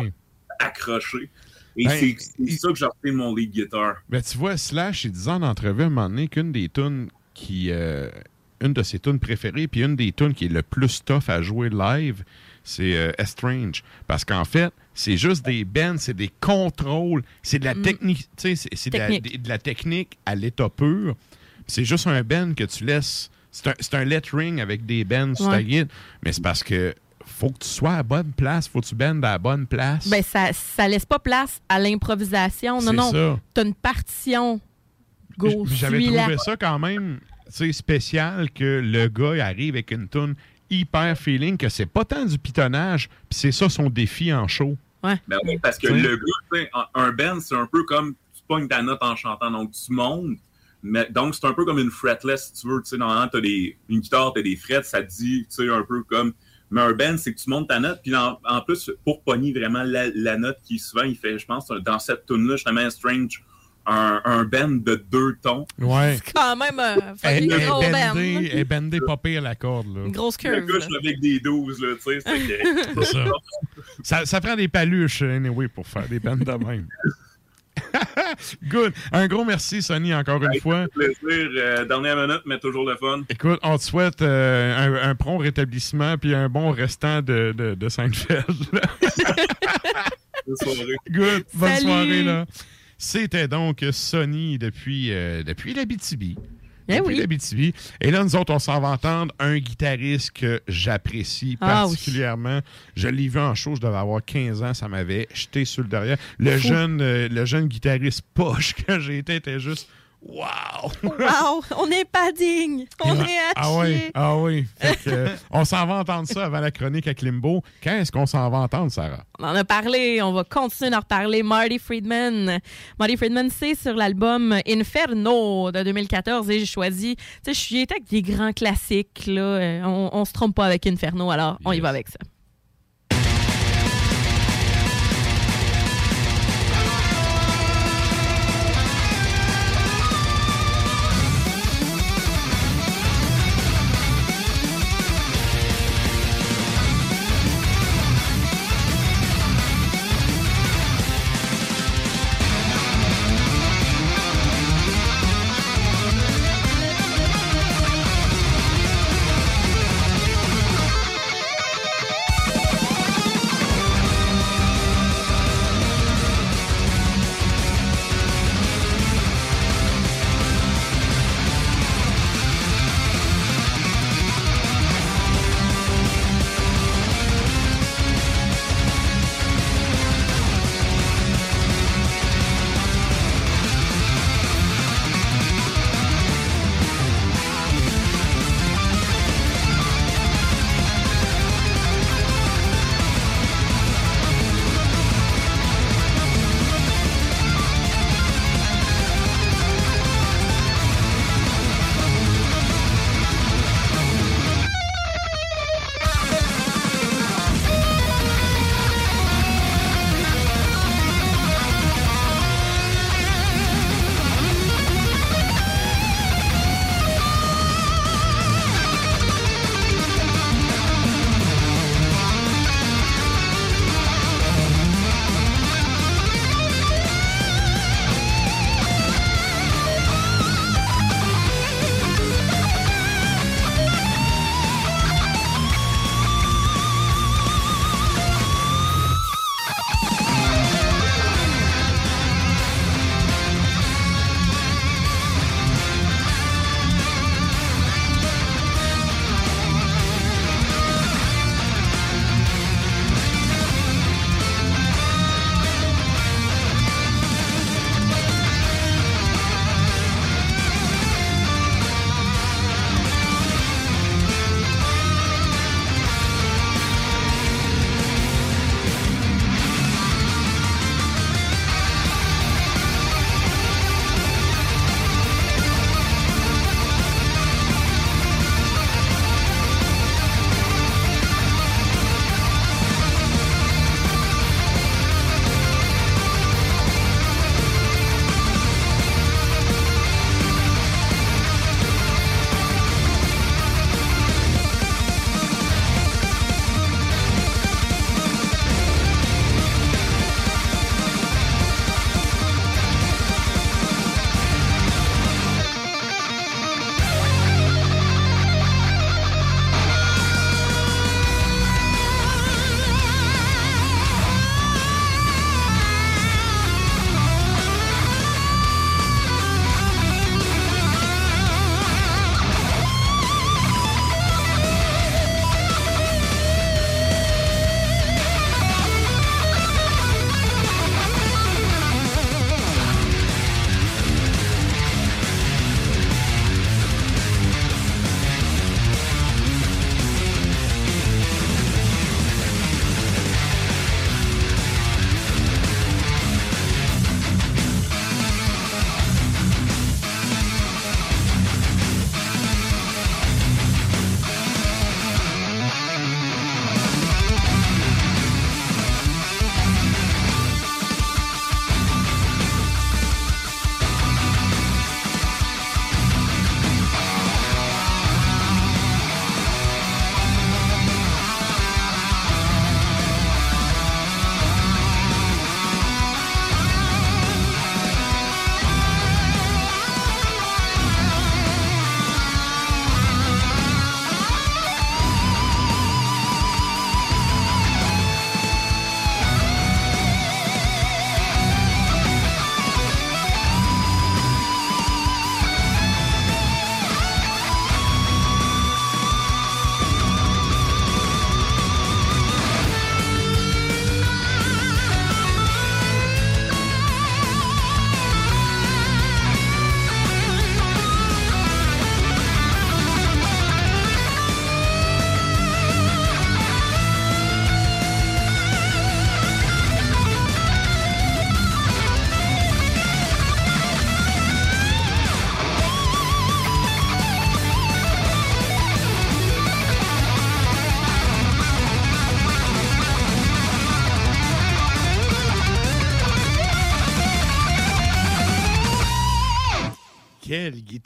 accrochée. Et Ben, c'est ça que j'ai de mon lead guitar. Ben, tu vois, Slash, il disait en entrevue à un moment donné qu'une des tunes qui. euh, une de ses tunes préférées, puis une des tunes qui est le plus tough à jouer live, c'est euh, Estrange. Parce qu'en fait, c'est juste des bends, c'est des contrôles, c'est de la Mm. technique, tu sais, c'est- de, la- Technique. de la technique à l'état pur. C'est juste un bend que tu laisses. C'est un, c'est un lettering avec des bends sur ta guide, mais c'est parce que faut que tu sois à la bonne place, faut que tu bendes à la bonne place. ben, ça, ça laisse pas place à l'improvisation. Non, non. ça. T'as une partition. J'avais trouvé ça quand même tu spécial que le gars arrive avec une tune hyper feeling, que c'est pas tant du pitonnage, puis c'est ça son défi en show. Ouais. Ben oui, parce que T'sais. le gars, t'sais, un- band, c'est un peu comme tu pognes ta note en chantant, donc tu montes. Mais, donc, c'est un peu comme une fretless, si tu veux. Tu sais, normalement, t'as des, une guitare, t'as des frets, ça te dit, tu sais, un peu comme Mais un band, c'est que tu montes ta note, puis en, en plus, pour pogner vraiment la, la note qui souvent, il fait, je pense, dans cette tune-là, justement, Strange, un, un band de deux tons. Ouais. Quand même, euh, Elle fucking est gros band. elle bandée pas pire la corde. Là. Une grosse Le curve. gars, je avec des 12, là, tu sais. c'est [LAUGHS] C'est ça. ça. ça prend des paluches, anyway, pour faire des bandes de même. [LAUGHS] [LAUGHS] Good. Un gros merci, Sonny, encore une fois. plaisir. euh, dernière minute, mais toujours le fun. Écoute, on te souhaite euh, un, un prompt rétablissement puis un bon restant de, de, de Seinfeld. [LAUGHS] Bonne soirée. Good. Bonne Salut. soirée, là. C'était donc Sonny depuis, euh, depuis l'Abitibi. Eh depuis oui. l'Abitibi. Et là, nous autres, on s'en va entendre un guitariste que j'apprécie Ah oui. particulièrement. Je l'ai vu en show, je devais avoir 15 ans, ça m'avait jeté sur le derrière. Le Fou. jeune, euh, le jeune guitariste poche [LAUGHS] que j'ai été était juste Wow! [LAUGHS] Wow, on n'est pas digne. On est à Ah oui, ah oui. Fait que, euh, on s'en va entendre ça avant la chronique à Klimbo. Quand est-ce qu'on s'en va entendre, Sarah? On en a parlé, on va continuer d'en reparler. Marty Friedman. Marty Friedman, c'est sur l'album Inferno de 2014 et j'ai choisi, tu sais, je suis avec des grands classiques, là. Euh, On, on se trompe pas avec Inferno, alors on y va avec ça.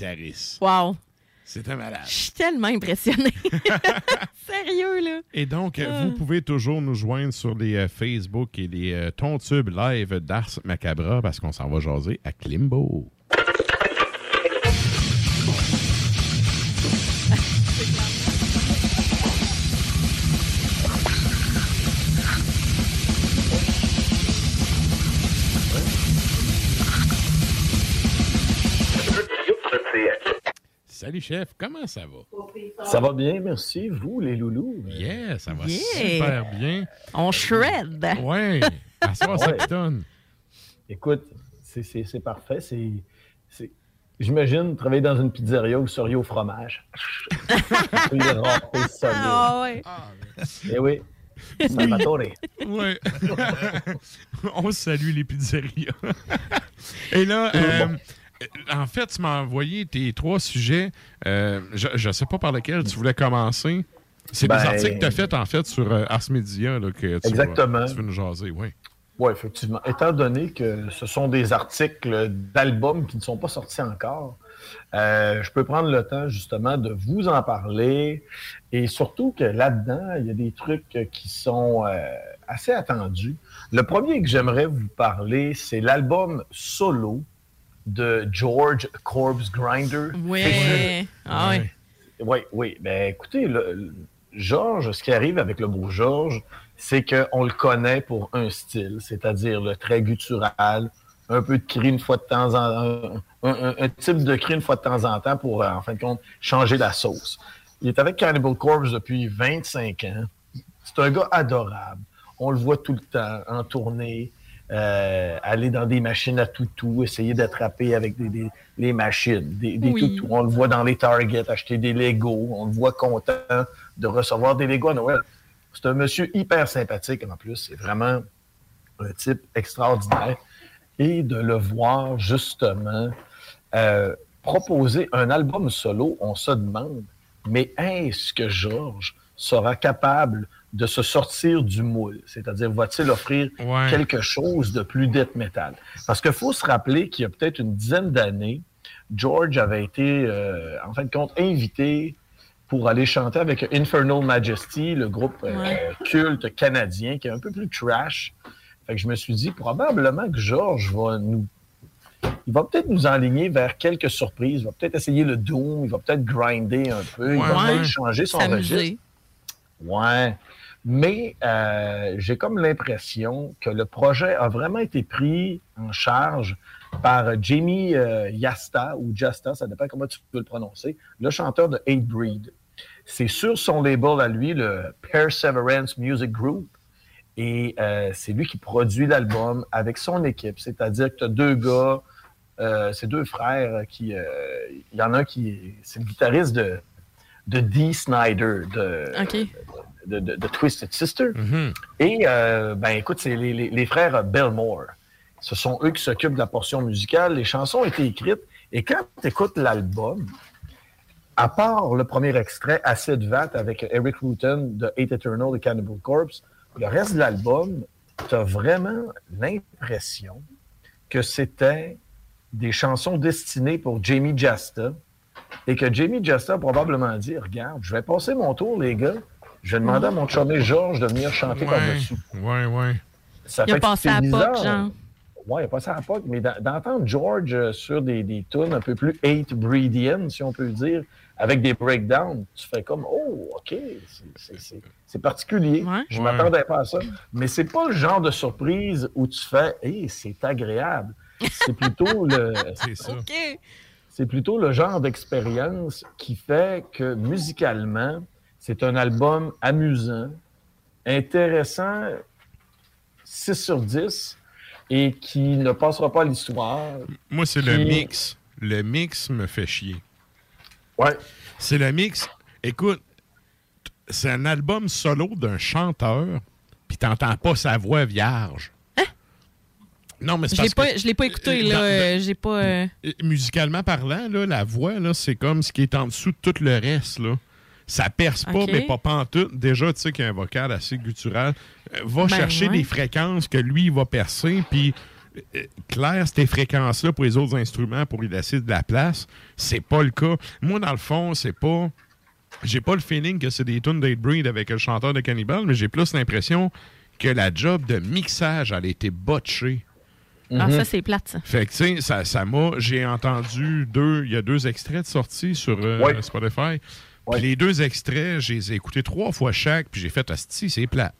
Guitariste. Wow. C'était malade. Je suis tellement impressionnée. [LAUGHS] Sérieux, là. Et donc, euh, Ah. vous pouvez toujours nous joindre sur les euh, Facebook et les euh, Tontubes live d'Ars Macabra parce qu'on s'en va jaser à Klimbo. Salut chef, comment ça va? Ça va bien, merci. Vous, les loulous? Yeah, ça va Yeah. super bien. On shred. Ouais, à soir, ça pitonne. Écoute, c'est- c'est c'est parfait. C'est, c'est- J'imagine travailler dans une pizzeria où vous seriez au fromage. [LAUGHS] Ah ouais. Eh oui. Salvatore. Ouais. [LAUGHS] On salue les pizzerias. Et là, euh, en fait, tu m'as envoyé tes trois sujets. Euh, je ne sais pas par lequel tu voulais commencer. C'est Ben- des articles que tu as fait, en fait, sur euh, Ars Media là, que tu, Exactement. Vas, tu veux nous jaser, oui. Oui, effectivement. Étant donné que ce sont des articles d'albums qui ne sont pas sortis encore, euh, je peux prendre le temps justement de vous en parler et surtout que là-dedans, il y a des trucs qui sont euh, assez attendus. Le premier que j'aimerais vous parler, c'est l'album solo de George Corpse Grinder. Ouais. Ah ouais. Oui, oui. Ben, écoutez, le- le- Georges, ce qui arrive avec le beau Georges, c'est qu'on le connaît pour un style, c'est-à-dire le très guttural, un peu de cri une fois de temps en un, un- un type de cri une fois de temps en temps pour, euh, en fin de compte, changer la sauce. Il est avec Cannibal Corpse depuis 25 ans. C'est un gars adorable. On le voit tout le temps en tournée, euh, aller dans des machines à toutou, essayer d'attraper avec des, des- les machines, des, des Oui. toutous. On le voit dans les Target, acheter des Legos. On le voit content de recevoir des Legos à Noël. C'est un monsieur hyper sympathique en plus. C'est vraiment un type extraordinaire. Et de le voir justement euh, proposer un album solo, on se demande, mais est-ce que Georges sera capable de se sortir du moule? C'est-à-dire, va-t-il offrir Ouais. quelque chose de plus death metal? Parce qu'il faut se rappeler qu'il y a peut-être une dizaine d'années, George avait été, euh, en fin de compte, invité pour aller chanter avec Infernal Majesty, le groupe euh, Ouais. culte canadien, qui est un peu plus trash. Fait que je me suis dit, probablement que George va nous. Il va peut-être nous enligner vers quelques surprises. Il va peut-être essayer le Doom. Il va peut-être grinder un peu. il va peut-être changer son S'amuser. registre. Ouais. Mais euh, j'ai comme l'impression que le projet a vraiment été pris en charge par Jamie euh, Yasta ou Jasta, ça dépend comment tu peux le prononcer, le chanteur de Hate Breed. C'est sur son label à lui, le Perseverance Music Group. Et euh, c'est lui qui produit l'album avec son équipe. C'est-à-dire que tu as deux gars, euh, c'est deux frères qui. Il y en a un qui. est- C'est le guitariste de, de Dee Snyder, de. De, de- de Twisted Sister. Mhm. Et, euh, ben, écoute, c'est les, les- les frères Belmore. Ce sont eux qui s'occupent de la portion musicale. Les chansons ont été écrites. Et quand tu écoutes l'album, à part le premier extrait, Acid Vat, avec Eric Rutan de Eight Eternal et Cannibal Corpse, le reste de l'album, tu as vraiment l'impression que c'était des chansons destinées pour Jamie Jasta et que Jamie Jasta a probablement dit Regarde, je vais passer mon tour, les gars. Je vais demander à mon chumé Georges de venir chanter Ouais, par-dessus. ouais, ouais. Ça Il a fait que passé c'est à bizarre. POC, genre. Ouais, il a passé à la POC, mais d'en- d'entendre George euh, sur des, des tunes un peu plus hate breediennes, si on peut le dire, avec des breakdowns, tu fais comme Oh, OK, c'est- particulier. Je Ouais. m'attendais pas à ça. Mais c'est pas le genre de surprise où tu fais Hey, c'est agréable. C'est plutôt le. [LAUGHS] C'est ça. OK. C'est plutôt le genre d'expérience qui fait que musicalement, c'est un album amusant, intéressant, 6 sur 10, et qui ne passera pas à l'histoire. Moi, c'est le mix. Le mix me fait chier. Ouais. C'est le mix. Écoute, c'est un album solo d'un chanteur, puis t'entends pas sa voix vierge. Non, mais c'est Je l'ai parce pas, que... je l'ai pas écouté, Dans- là. euh, J'ai pas. euh, Euh, Musicalement parlant, là, la voix, là, c'est comme ce qui est en dessous de tout le reste. Là. Ça perce pas, mais pas pantoute. Déjà, tu sais qu'il y a un vocal assez guttural. Euh, va Ben, chercher ouais. les fréquences que lui il va percer, puis euh, clair, ces fréquences-là pour les autres instruments, pour y laisser de la place, c'est pas le cas. Moi, dans le fond, c'est pas. J'ai pas le feeling que c'est des tunes Breed avec le chanteur de Cannibal, mais j'ai plus l'impression que la job de mixage, elle a été botchée. Ah, ça, c'est plate, ça. Fait que, tu sais, ça, ça m'a. J'ai entendu deux. Il y a deux extraits de sortie sur euh, Ouais. Spotify. Puis les deux extraits, je les ai écoutés trois fois chaque, puis j'ai fait Asti, c'est plat.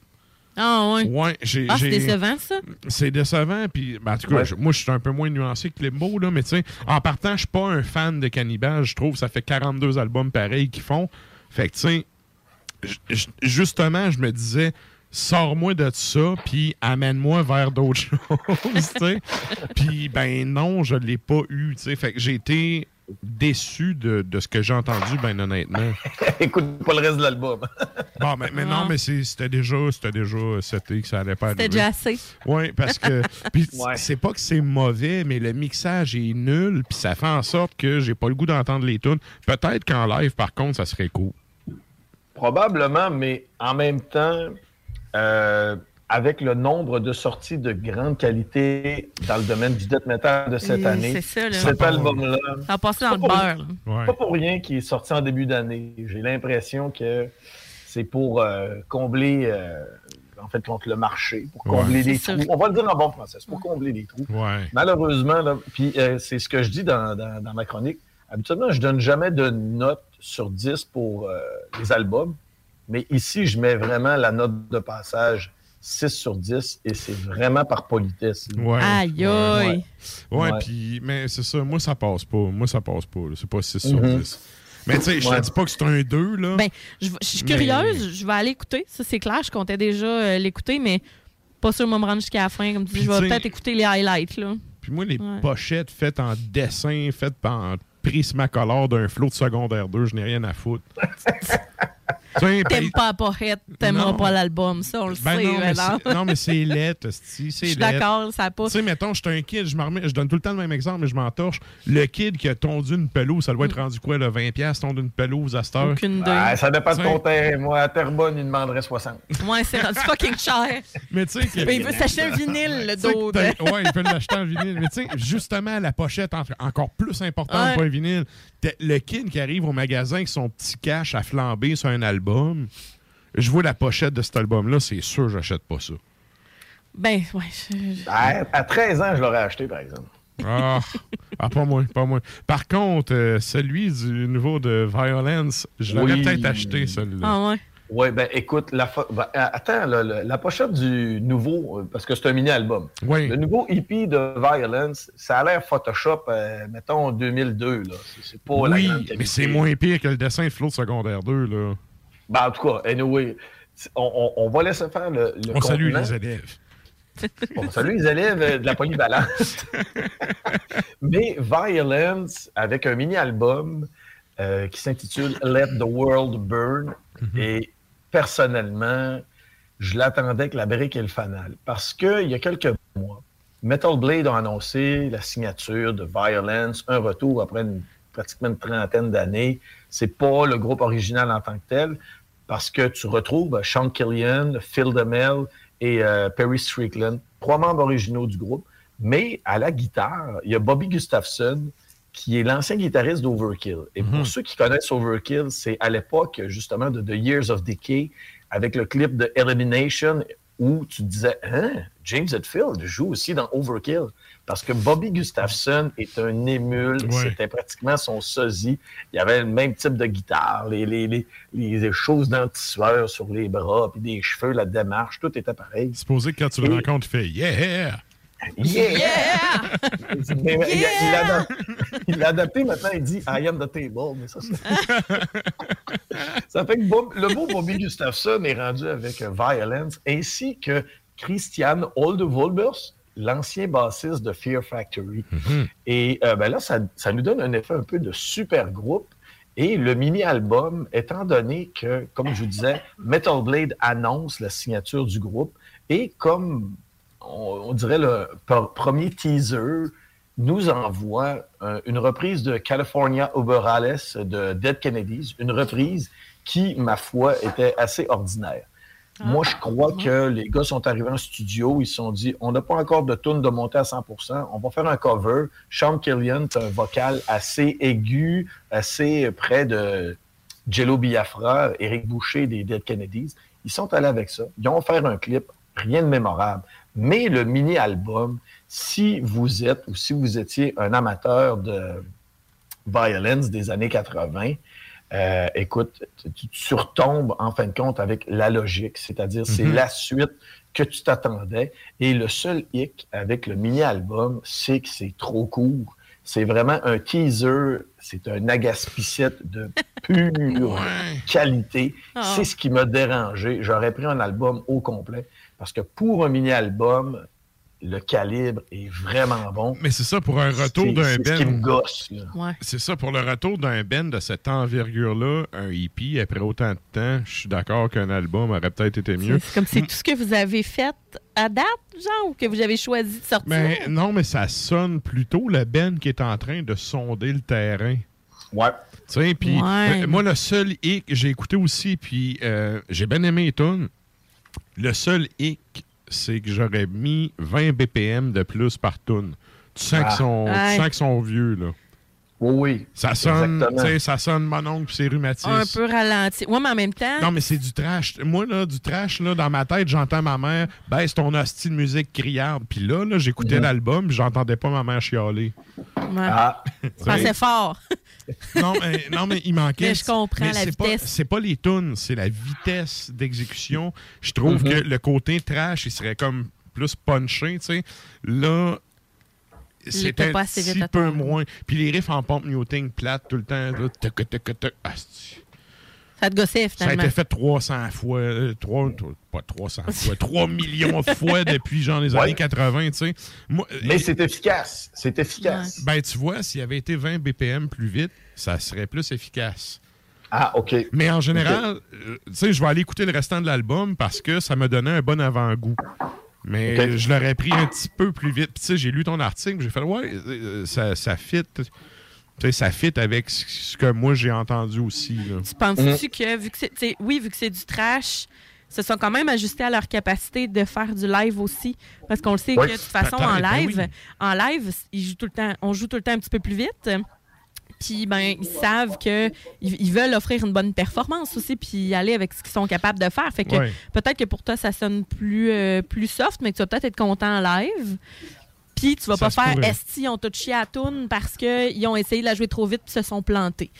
Ah, ouais. Ouais, j'ai. Ah, c'est décevant, ça? C'est décevant, puis ben, en tout cas, Ouais. moi, je suis un peu moins nuancé que Limbo, là, mais tu sais, en partant, je suis pas un fan de Cannibal. Je trouve que ça fait 42 albums pareils qu'ils font. Fait que, tu sais, justement, je me disais, sors-moi de ça, puis amène-moi vers d'autres [LAUGHS] choses, tu sais. [LAUGHS] Puis, ben non, je l'ai pas eu, tu sais. Fait que j'ai été déçu de, de ce que j'ai entendu, ben honnêtement. [LAUGHS] Écoute pas le reste de l'album. [LAUGHS] Bon, mais, mais non, mais c'était déjà, c'était déjà seté que ça allait pas C'était déjà assez. Oui, parce que. [LAUGHS] Puis Ouais. c'est pas que c'est mauvais, mais le mixage est nul, puis ça fait en sorte que j'ai pas le goût d'entendre les tunes. Peut-être qu'en live, par contre, ça serait cool. Probablement, mais en même temps, euh, avec le nombre de sorties de grande qualité dans le domaine du death metal de cette Oui, année, c'est ça, là. cet album-là, Ça a passé dans le Pas pour- beurre. Ouais. pas pour rien qui est sorti en début d'année. J'ai l'impression que c'est pour euh, combler, euh, en fait, contre le marché, pour Ouais. combler les trous. sûr. On va le dire en bon français, c'est pour combler les trous. Ouais. Malheureusement, là, puis euh, c'est ce que je dis dans, dans- dans ma chronique. Habituellement, je donne jamais de note sur 10 pour euh, les albums, mais ici, je mets vraiment la note de passage 6 sur 10 et c'est vraiment par politesse. Ouais. Aïe, aïe. Ouais, Ouais. puis. Mais c'est ça, moi, ça passe pas. Moi, ça passe pas. C'est pas 6 sur Mhm. 10. Mais tu sais, je te dis pas que c'est un 2, là. Ben, je, suis Mais- curieuse, je vais aller écouter. Ça, c'est clair, je comptais déjà euh, l'écouter, mais pas sûr de me rendre jusqu'à la fin. Comme tu dis, je vais peut-être écouter les highlights. Là. Puis moi, les Ouais. pochettes faites en dessin, faites en prismacolor d'un flot de secondaire 2, je n'ai rien à foutre. [LAUGHS] T'aimes pas la pochette, t'aimeras pas l'album. Ça, on le Ben sait. non, mais non, mais c'est [LAUGHS] lettre, c'est Je suis d'accord, ça pas. Tu sais, mettons, je suis un kid, je, m'en remets- je donne tout le temps le même exemple, mais je m'entorche. Le kid qui a tondu une pelouse, ça doit être rendu quoi, le 20$ tondu une pelouse à cette heure? Aucune. Ah, ça dépend de ton terrain. Moi, à Terrebonne, il demanderait 60. Ouais, c'est rendu fucking cher. [LAUGHS] Mais tu sais, que- Ben, il veut s'acheter un vinyle, le dos. Ouais, il peut l'acheter en vinyle. Mais tu sais, justement, la pochette, en- encore plus importante Ouais. pour un vinyle. Le kid qui arrive au magasin avec son petit cash à flamber sur un album, je vois la pochette de cet album-là, c'est sûr, j'achète pas ça. Ben, ouais. je- À, à 13 ans, je l'aurais acheté, par exemple. Ah, ah, pas moi, pas moi. Par contre, euh, celui du nouveau de Violence, je l'aurais Oui. peut-être acheté, celui-là. Ah ouais. Oui, ben écoute, la ben, attends, la pochette du nouveau, euh, parce que c'est un mini-album. Oui. Le nouveau EP de Violence, ça a l'air Photoshop, euh, mettons, 2002. Là. C'est, pas la oui, grande qualité. mais c'est moins pire que le dessin de Flot de secondaire 2, là. Ben, en tout cas, anyway, on, on- on va laisser faire le, le On salue les élèves. [LAUGHS] On salue les élèves de la polyvalence. [LAUGHS] Mais Violence, avec un mini-album euh, qui s'intitule Let the World Burn, et personnellement, je l'attendais avec la brique et le fanal. Parce qu'il y a quelques mois, Metal Blade a annoncé la signature de Violence, un retour après pratiquement une trentaine d'années. C'est pas le groupe original en tant que tel, parce que tu retrouves Sean Killian, Phil DeMel et euh, Perry Strickland, trois membres originaux du groupe. Mais à la guitare, il y a Bobby Gustafson, qui est l'ancien guitariste d'Overkill. Et pour ceux qui connaissent Overkill, c'est à l'époque justement de The Years of Decay, avec le clip de Elimination, où tu disais, hein, James Hetfield joue aussi dans Overkill. Parce que Bobby Gustafson est un émule, Ouais. c'était pratiquement son sosie. Il y avait le même type de guitare, les, les, les, les choses d'anti-sueur sur les bras, puis des cheveux, la démarche, tout était pareil. Supposé que quand tu le rencontres, il fait Yeah! Yeah! [LAUGHS] Mais- il a- il l'a adap- il l'a adapté maintenant, il dit I am the table. Mais ça, [LAUGHS] ça fait que Bob- le beau Bobby Gustafson est rendu avec euh, Violence, ainsi que Christian Oldevolbers, l'ancien bassiste de Fear Factory. Et euh, ben là, ça, ça nous donne un effet un peu de super groupe. Et le mini-album, étant donné que, comme je vous disais, Metal Blade annonce la signature du groupe, et comme on, on dirait le premier teaser, nous envoie euh, une reprise de California Uberales de Dead Kennedys, une reprise qui, ma foi, était assez ordinaire. Moi, je crois que les gars sont arrivés en studio, ils se sont dit on n'a pas encore de tune de monter à 100% on va faire un cover. Sean Killian, tu un vocal assez aigu, assez près de Jello Biafra, Eric Boucher des Dead Kennedys. Ils sont allés avec ça. Ils ont fait un clip, rien de mémorable. Mais le mini-album, si vous êtes ou si vous étiez un amateur de violence des années 80, euh, écoute, tu, tu retombes en fin de compte avec la logique, c'est-à-dire c'est Mhm. la suite que tu t'attendais. Et le seul hic avec le mini-album, c'est que c'est trop court. C'est vraiment un teaser, c'est un agaspicette de [LAUGHS] pure qualité. Ah. C'est ce qui m'a dérangé. J'aurais pris un album au complet parce que pour un mini-album, le calibre est vraiment bon. Mais c'est ça, pour un retour d'un c'est ce qui Ben. me gosse. C'est ça, pour le retour d'un Ben de cette envergure-là, un hippie, après autant de temps, je suis d'accord qu'un album aurait peut-être été mieux. C'est comme c'est tout ce que vous avez fait à date, genre, ou que vous avez choisi de sortir? Mais non, mais ça sonne plutôt le Ben qui est en train de sonder le terrain. Ouais. Tu sais, puis Ouais. euh, moi, le seul hic, j'ai écouté aussi, puis euh, j'ai bien aimé les tunes. Le seul hic, c'est que j'aurais mis 20 BPM de plus par tune. Tu sens Ah. qu'ils sont, tu sens sont vieux, là. Oui, oui. Ça sonne, Exactement. tu sais, ça sonne mon oncle puis ses rhumatismes. un peu ralenti. Ouais, mais en même temps, Non, mais c'est du trash. Moi, là, du trash, là, dans ma tête, j'entends ma mère, baisse ton hostie de musique criarde. Puis là, là j'écoutais Mhm. l'album, puis j'entendais pas ma mère chialer. ouais. Ah. [LAUGHS] pensais fort. non, mais, non, mais il manquait. Mais je comprends la c'est vitesse. C'est pas les tunes, c'est la vitesse d'exécution. Je trouve Mhm. que le côté trash, il serait comme plus punché, tu sais. Là, c'était était un pas assez vite petit peu moins. Puis les riffs en pompe muting plate tout le temps. Là, tuc, tuc, tuc, asti. Ça te gossait, Ça a finalement. été fait 300 fois, euh, trois- trois- pas 300 [LAUGHS] fois, 3 millions de fois depuis genre les Ouais. années 80, tu sais. Moi, Mais c'est efficace. C'est efficace. Ben, tu vois, s'il avait été 20 BPM plus vite, ça serait plus efficace. Ah, OK. Mais en général, euh, tu sais, je vais aller écouter le restant de l'album parce que ça me donnait un bon avant-goût. Mais je l'aurais pris un petit peu plus vite. Puis, tu sais, j'ai lu ton article, j'ai fait, ouais, euh, ça, ça fit. Tu sais, ça fit avec ce que moi j'ai entendu aussi. là. Tu penses-tu que, vu que c'est, tu sais, oui, vu que c'est du trash, se sont quand même ajustés à leur capacité de faire du live aussi? Parce qu'on le sait Oui. que de toute façon, en ben live, oui. en live, ils jouent tout le temps, on joue tout le temps un petit peu plus vite. Puis, ben, ils savent que ils, ils veulent offrir une bonne performance aussi, puis aller avec ce qu'ils sont capables de faire. Fait que Ouais. peut-être que pour toi, ça sonne plus, euh, plus soft, mais que tu vas peut-être être content en live. Puis tu vas Ça pas faire. Esti, ils ont tout chié à toune parce qu'ils ont essayé de la jouer trop vite puis se sont plantés.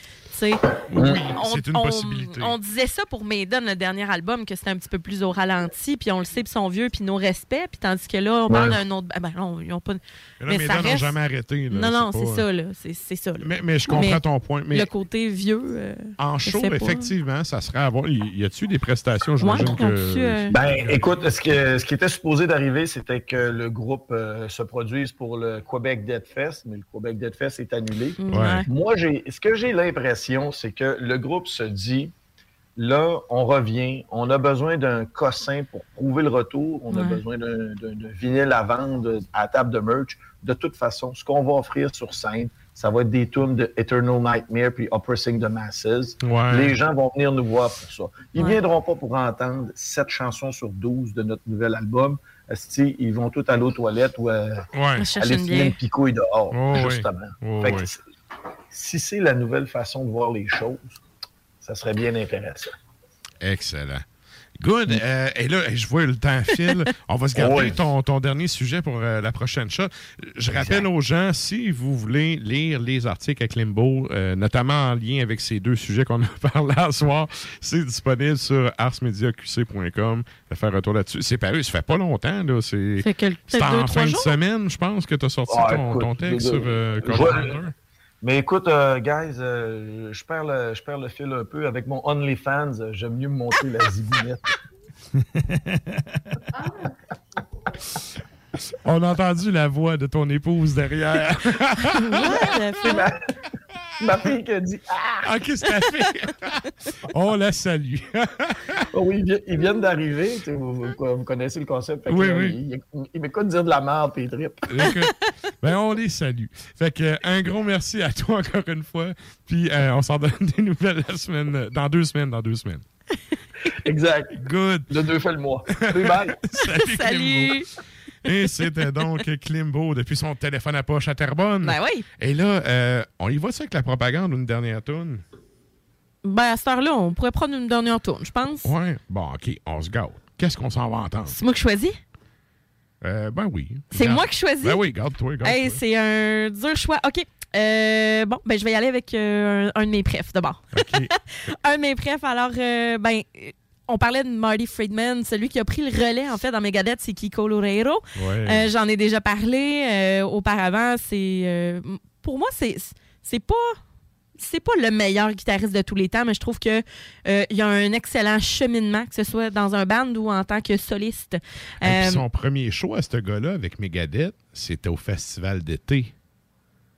Oui, c'est une on- possibilité. On disait ça pour Maiden, le dernier album, que c'était un petit peu plus au ralenti, puis on le sait, puis ils sont vieux, puis nos respects, puis tandis que là, on parle Ouais. d'un autre. Ben non, ils ont pas. Mais là, Maiden n'ont jamais arrêté, là, Non, non, c'est pas- ça, là. C'est c'est ça. là. Mais, mais je comprends ton point. Mais Le côté vieux. euh, en je show, effectivement, ça serait à voir. Y y a-tu des prestations, Ouais, j'imagine ont-tu, que. euh, Ben, écoute, ce, que- ce qui était supposé d'arriver, c'était que le groupe euh, se produise pour le Québec Dead Fest, mais le Québec Dead Fest est annulé. Ouais. Moi, j'ai, ce que j'ai l'impression, c'est que le groupe se dit, là, on revient, on a besoin d'un cossin pour prouver le retour, on a besoin d'un, vinyle à vendre à la table de merch. De toute façon, ce qu'on va offrir sur scène, ça va être des tunes de Eternal Nightmare puis Oppressing the Masses. Ouais. Les gens vont venir nous voir pour ça. Ils ne Ouais. viendront pas pour entendre 7 chansons sur 12 de notre nouvel album. Esti, ils vont tous aller aux toilettes ou euh, Ouais. chercher aller une filer une picouille dehors, Oh, oui. justement. Oh, Fait que oui. Si c'est la nouvelle façon de voir les choses, ça serait bien intéressant. Excellent. Good. Euh, et là, je vois le temps file. [LAUGHS] On va se garder Oui. ton, ton dernier sujet pour euh, la prochaine shot. Je rappelle aux gens, si vous voulez lire les articles avec Limbo, euh, notamment en lien avec ces deux sujets qu'on a [LAUGHS] parlé ce soir, c'est disponible sur arsmediaqc.com. Faire un tour là-dessus. C'est paru, ça fait pas longtemps. Là. C'est en trois fin de jours. semaine, je pense, que tu as sorti Ah, ton, écoute, ton texte sur euh, je- Mais écoute, euh, guys, euh, je, perds le, je perds le fil un peu. Avec mon OnlyFans, j'aime mieux me monter la zigounette. On a entendu la voix de ton épouse derrière. [LAUGHS] ma fille qui a dit Ah! Ah, qu'est-ce qu'elle fait? [LAUGHS] On la salue. Oh oui, ils vi- ils viennent d'arriver. Vous, vous- vous connaissez le concept. Oui, euh, oui. Ils, ils m'écoutent dire de la merde puis ils trippent. Ben, on les salue. Fait que, un gros merci à toi encore une fois. Puis, euh, on s'en donne des nouvelles la semaine, dans deux semaines, dans deux semaines. Exact. Good. De deux fois le mois. [LAUGHS] Salut, bye. Salut. Salut. Et c'était donc Klimbo depuis son téléphone à poche à Terrebonne. Ben oui. Et là, euh, on y va ça avec la propagande ou une dernière tourne? Ben, à cette heure-là, on pourrait prendre une dernière tourne, je pense. Ouais. Bon, OK, on se gâte. Qu'est-ce qu'on s'en va entendre? C'est moi qui choisis? Euh, ben oui. C'est moi qui choisis? Ben oui, garde-toi, garde-toi. Hey, c'est un dur choix. OK. Euh, bon, ben, je vais y aller avec euh, un, un de mes prefs d'abord. [LAUGHS] un de mes prefs. Alors, euh, ben, on parlait de Marty Friedman. Celui qui a pris le relais, en fait, dans Megadeth, c'est Kiko Loureiro. Ouais. Euh, J'en ai déjà parlé euh, auparavant. C'est euh, Pour moi, c'est c'est pas. C'est pas le meilleur guitariste de tous les temps, mais je trouve que euh, il y a un excellent cheminement, que ce soit dans un band ou en tant que soliste. Et puis son premier show à ce gars-là avec Megadeth, c'était au festival d'été.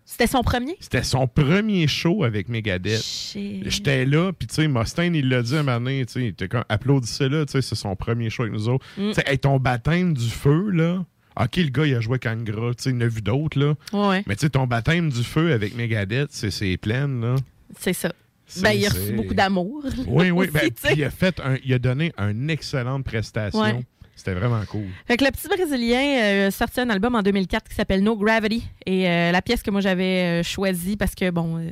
C'était son premier? C'était son premier show avec Megadeth. J'étais là, puis tu sais, Mustaine, il l'a dit un moment donné, tu sais, il était comme, applaudissez-le, tu sais, c'est son premier show avec nous autres. Mm. Tu sais, hey, ton baptême du feu, là, OK, le gars, il a joué Kangra, tu sais, il en a vu d'autres, là. Ouais. Mais tu sais, ton baptême du feu avec Megadeth, c'est pleine, là. C'est ça. Ben, il a reçu beaucoup d'amour. Oui, oui, aussi, ben, il a fait un, il a donné une excellente prestation. Ouais. C'était vraiment cool. Fait que le petit Brésilien euh, sorti un album en 2004 qui s'appelle No Gravity. Et euh, la pièce que moi j'avais euh, choisie parce que, bon, euh,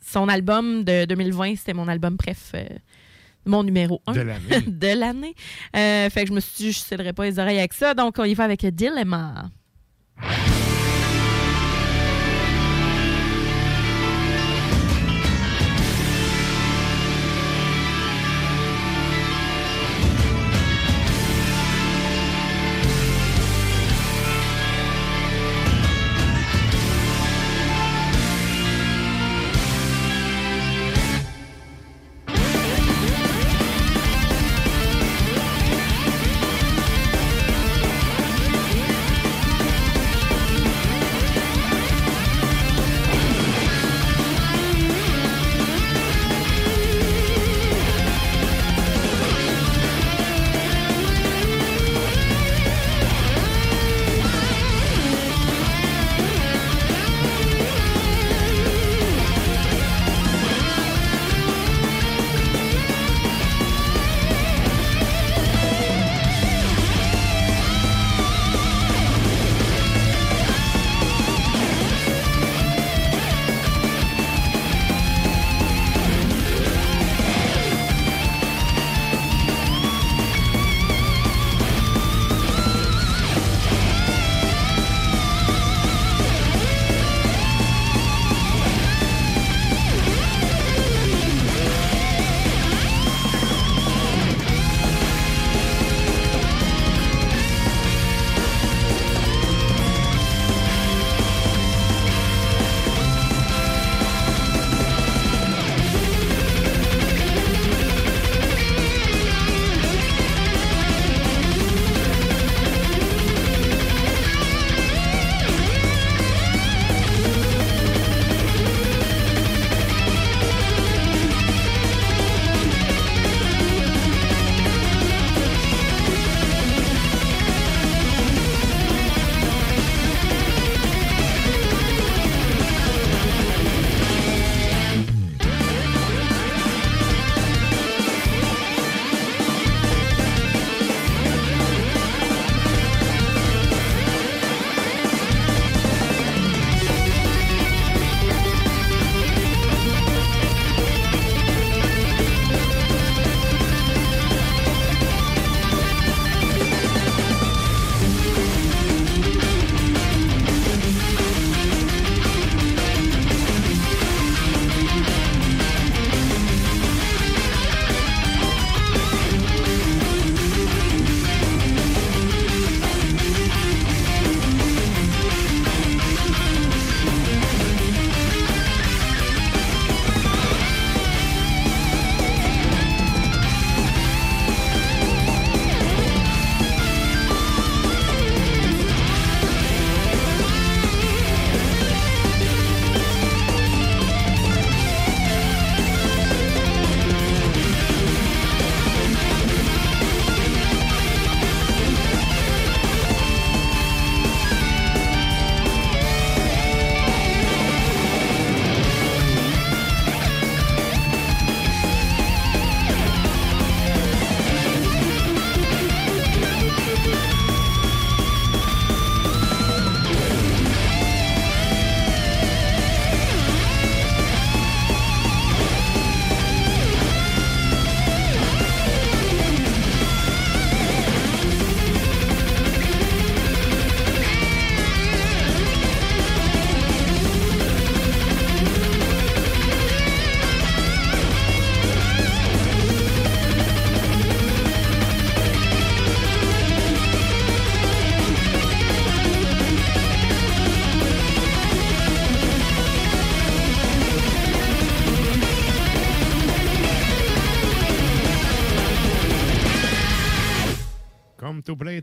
son album de 2020, c'était mon album bref, mon numéro 1 De l'année. [LAUGHS] de l'année. Fait que je me suis dit, je ne céderai pas les oreilles avec ça. Donc, on y va avec Dilemma.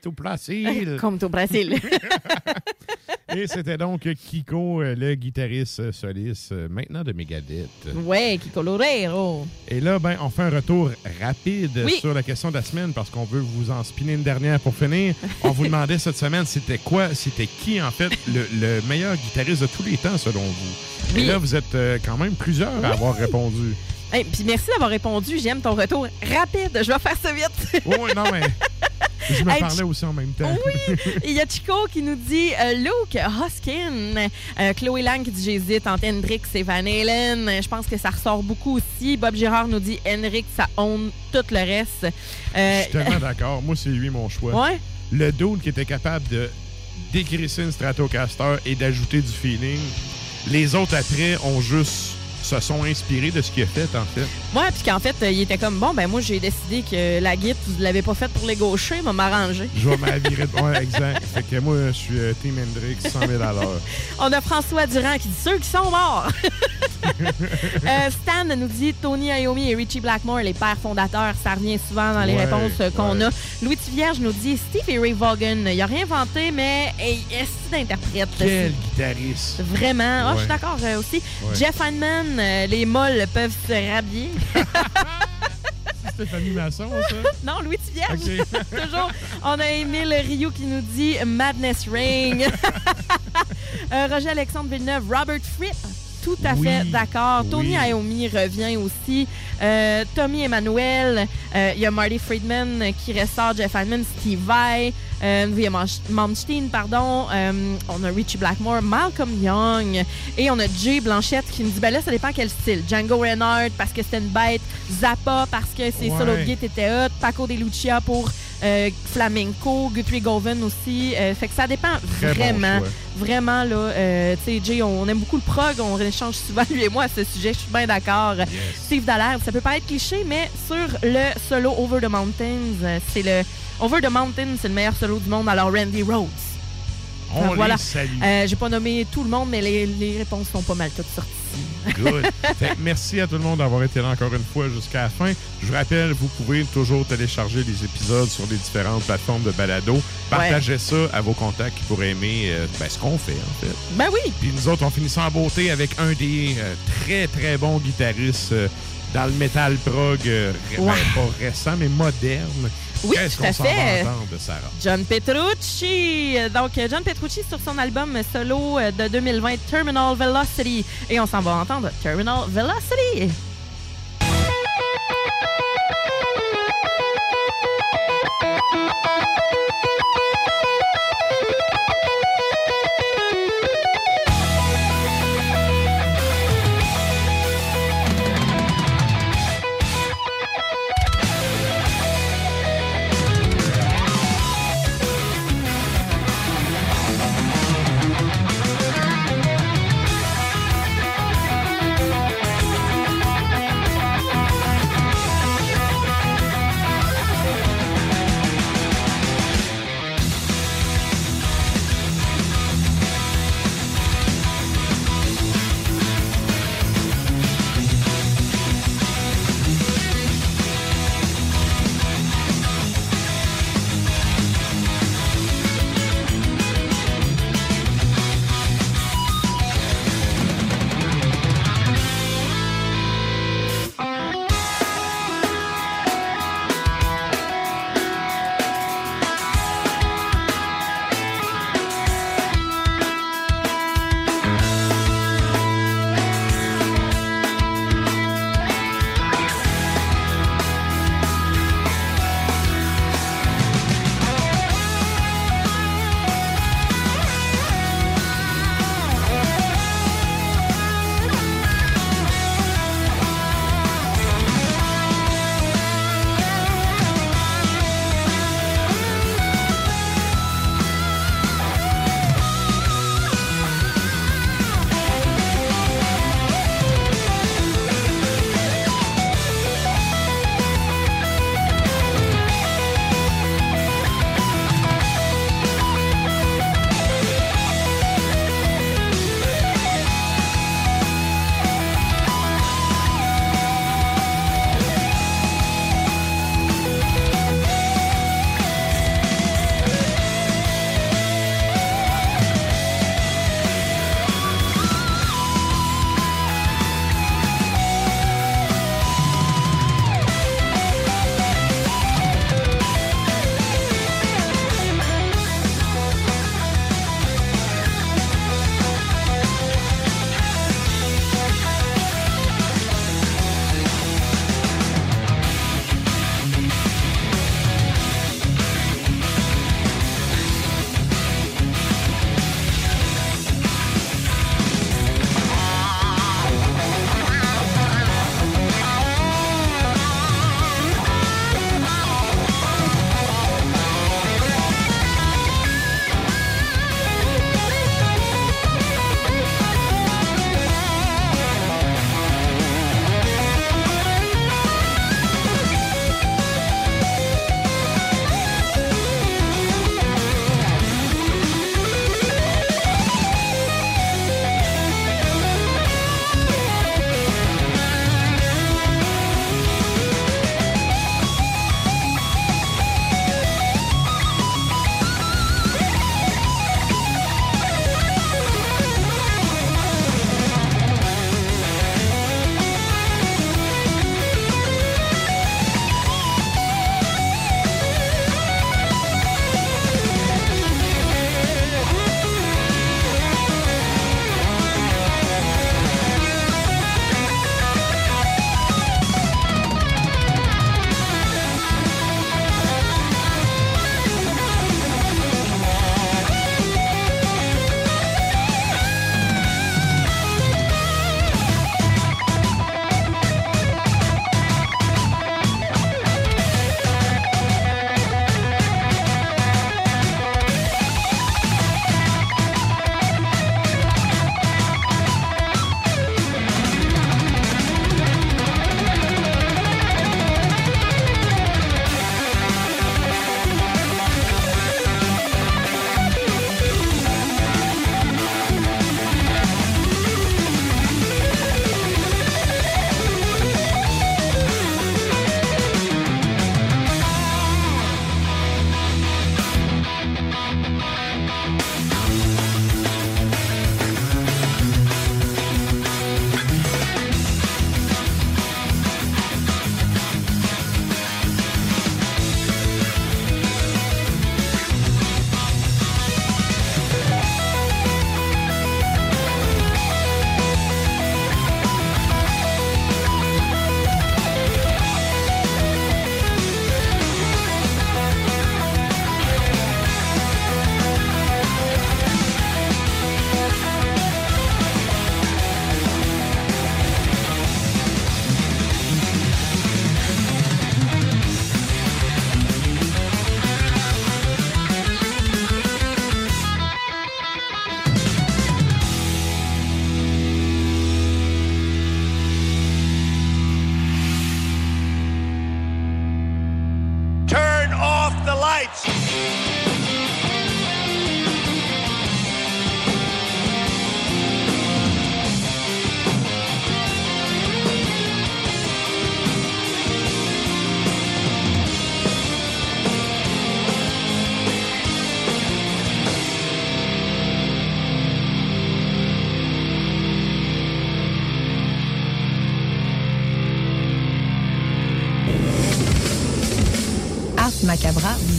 Tout placile. [LAUGHS] Comme au Brésil. [LAUGHS] Et c'était donc Kiko, euh, le guitariste soliste, euh, maintenant de Megadeth. ouais, qui colorero. Et là, ben, on fait un retour rapide Oui. sur la question de la semaine parce qu'on veut vous en spinner une dernière pour finir. On vous demandait cette semaine, c'était quoi, c'était qui, en fait, le, le meilleur guitariste de tous les temps, selon vous? Et là, vous êtes euh, quand même plusieurs à avoir répondu. Hey, Puis merci d'avoir répondu. J'aime ton retour rapide. Je vais faire ça vite. Oui, non, mais je me Hey, parlais aussi en même temps. Oui, il y a Chico qui nous dit euh, Luke Hoskin, Euh, Chloé Lang qui dit j'hésite entre Hendrix et Van Halen. Je pense que ça ressort beaucoup aussi. Bob Girard nous dit Hendrix, ça own tout le reste. Euh, Je suis tellement d'accord. Moi, c'est lui mon choix. Ouais. Le dude qui était capable de décrisser une Stratocaster et d'ajouter du feeling. Les autres, après, ont juste se sont inspirés de ce qu'il a fait, en fait. Ouais, puis qu'en fait, euh, il était comme bon, ben moi j'ai décidé que la guide, vous l'avez pas faite pour les gauchers, m'a m'arranger. Je vais m'avirer de... [LAUGHS] Ouais, exact. Fait que moi, je suis euh, Team Hendrix, 100 000 à l'heure. [LAUGHS] On a François Durand qui dit ceux qui sont morts. [LAUGHS] Euh, Stan nous dit Tony Iommi et Richie Blackmore, les pères fondateurs. Ça revient souvent dans les Ouais, réponses qu'on ouais. a. Louis Vierge nous dit Steve et Ray Vaughan. Il a rien inventé, mais hey, est-ce d'interprète? Quel guitariste. Vraiment. Ah, je suis d'accord euh, aussi. Jeff Euh, les molles peuvent se rhabiller. [LAUGHS] C'est Stéphanie Masson, ça? non, Louis Vierge. Ok. [LAUGHS] Toujours. On a Émile Rio qui nous dit Madness Ring. [LAUGHS] Euh, Roger Alexandre Villeneuve, Robert Fripp. Tout à Oui, fait d'accord. Tony. Iommi revient aussi. Euh, Tommy Emmanuel. Euh, Il y a Marty Friedman qui ressort. Jeff Hyndman, Steve Vai. Euh, William Malmst- Malmsteen, pardon. Euh, on a Richie Blackmore, Malcolm Young. Et on a Jay Blanchette qui nous dit ben là, ça dépend quel style. Django Reinhardt parce que c'était une bête. Zappa parce que ses Ouais. solos de guitare étaient hot. Paco de Lucia pour euh, flamenco. Guthrie Govan aussi. Euh, fait que ça dépend Très vraiment. Vraiment, là, euh, tu sais, Jay, on aime beaucoup le prog, on échange souvent, [LAUGHS] lui et moi, à ce sujet, je suis bien d'accord. Steve Dallaire, ça peut paraître cliché, mais sur le solo Over the Mountains, euh, c'est le... Over the Mountains, c'est le meilleur solo du monde, alors Randy Rhodes. On voilà. les salue. Euh, J'ai pas nommé tout le monde, mais les, les réponses sont pas mal toutes sorties. Good. [LAUGHS] Fait merci à tout le monde d'avoir été là encore une fois jusqu'à la fin. Je vous rappelle, vous pouvez toujours télécharger les épisodes sur les différentes plateformes de balado. Partagez ça à vos contacts qui pourraient aimer euh, ben, ce qu'on fait, en fait. Ben oui. Puis nous autres, on finit ça en beauté avec un des euh, très, très bons guitaristes euh, dans le metal prog, ben, pas récent, mais moderne. Oui, tout à fait. va entendre, Sarah? John Petrucci. Donc, John Petrucci sur son album solo de 2020, Terminal Velocity. Et on s'en va entendre Terminal Velocity.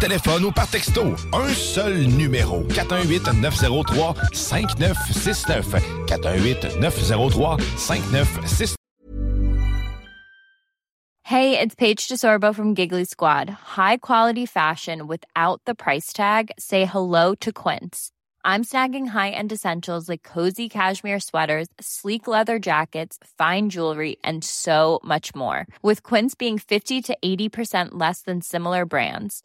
Téléphone ou par texto, un seul numéro. 418-903-5969. 418-903-5969. Hey, it's Paige DeSorbo from Giggly Squad. High quality fashion without the price tag. Say hello to Quince. I'm snagging high-end essentials like cozy cashmere sweaters, sleek leather jackets, fine jewelry, and so much more. With Quince being 50 to 80% less than similar brands.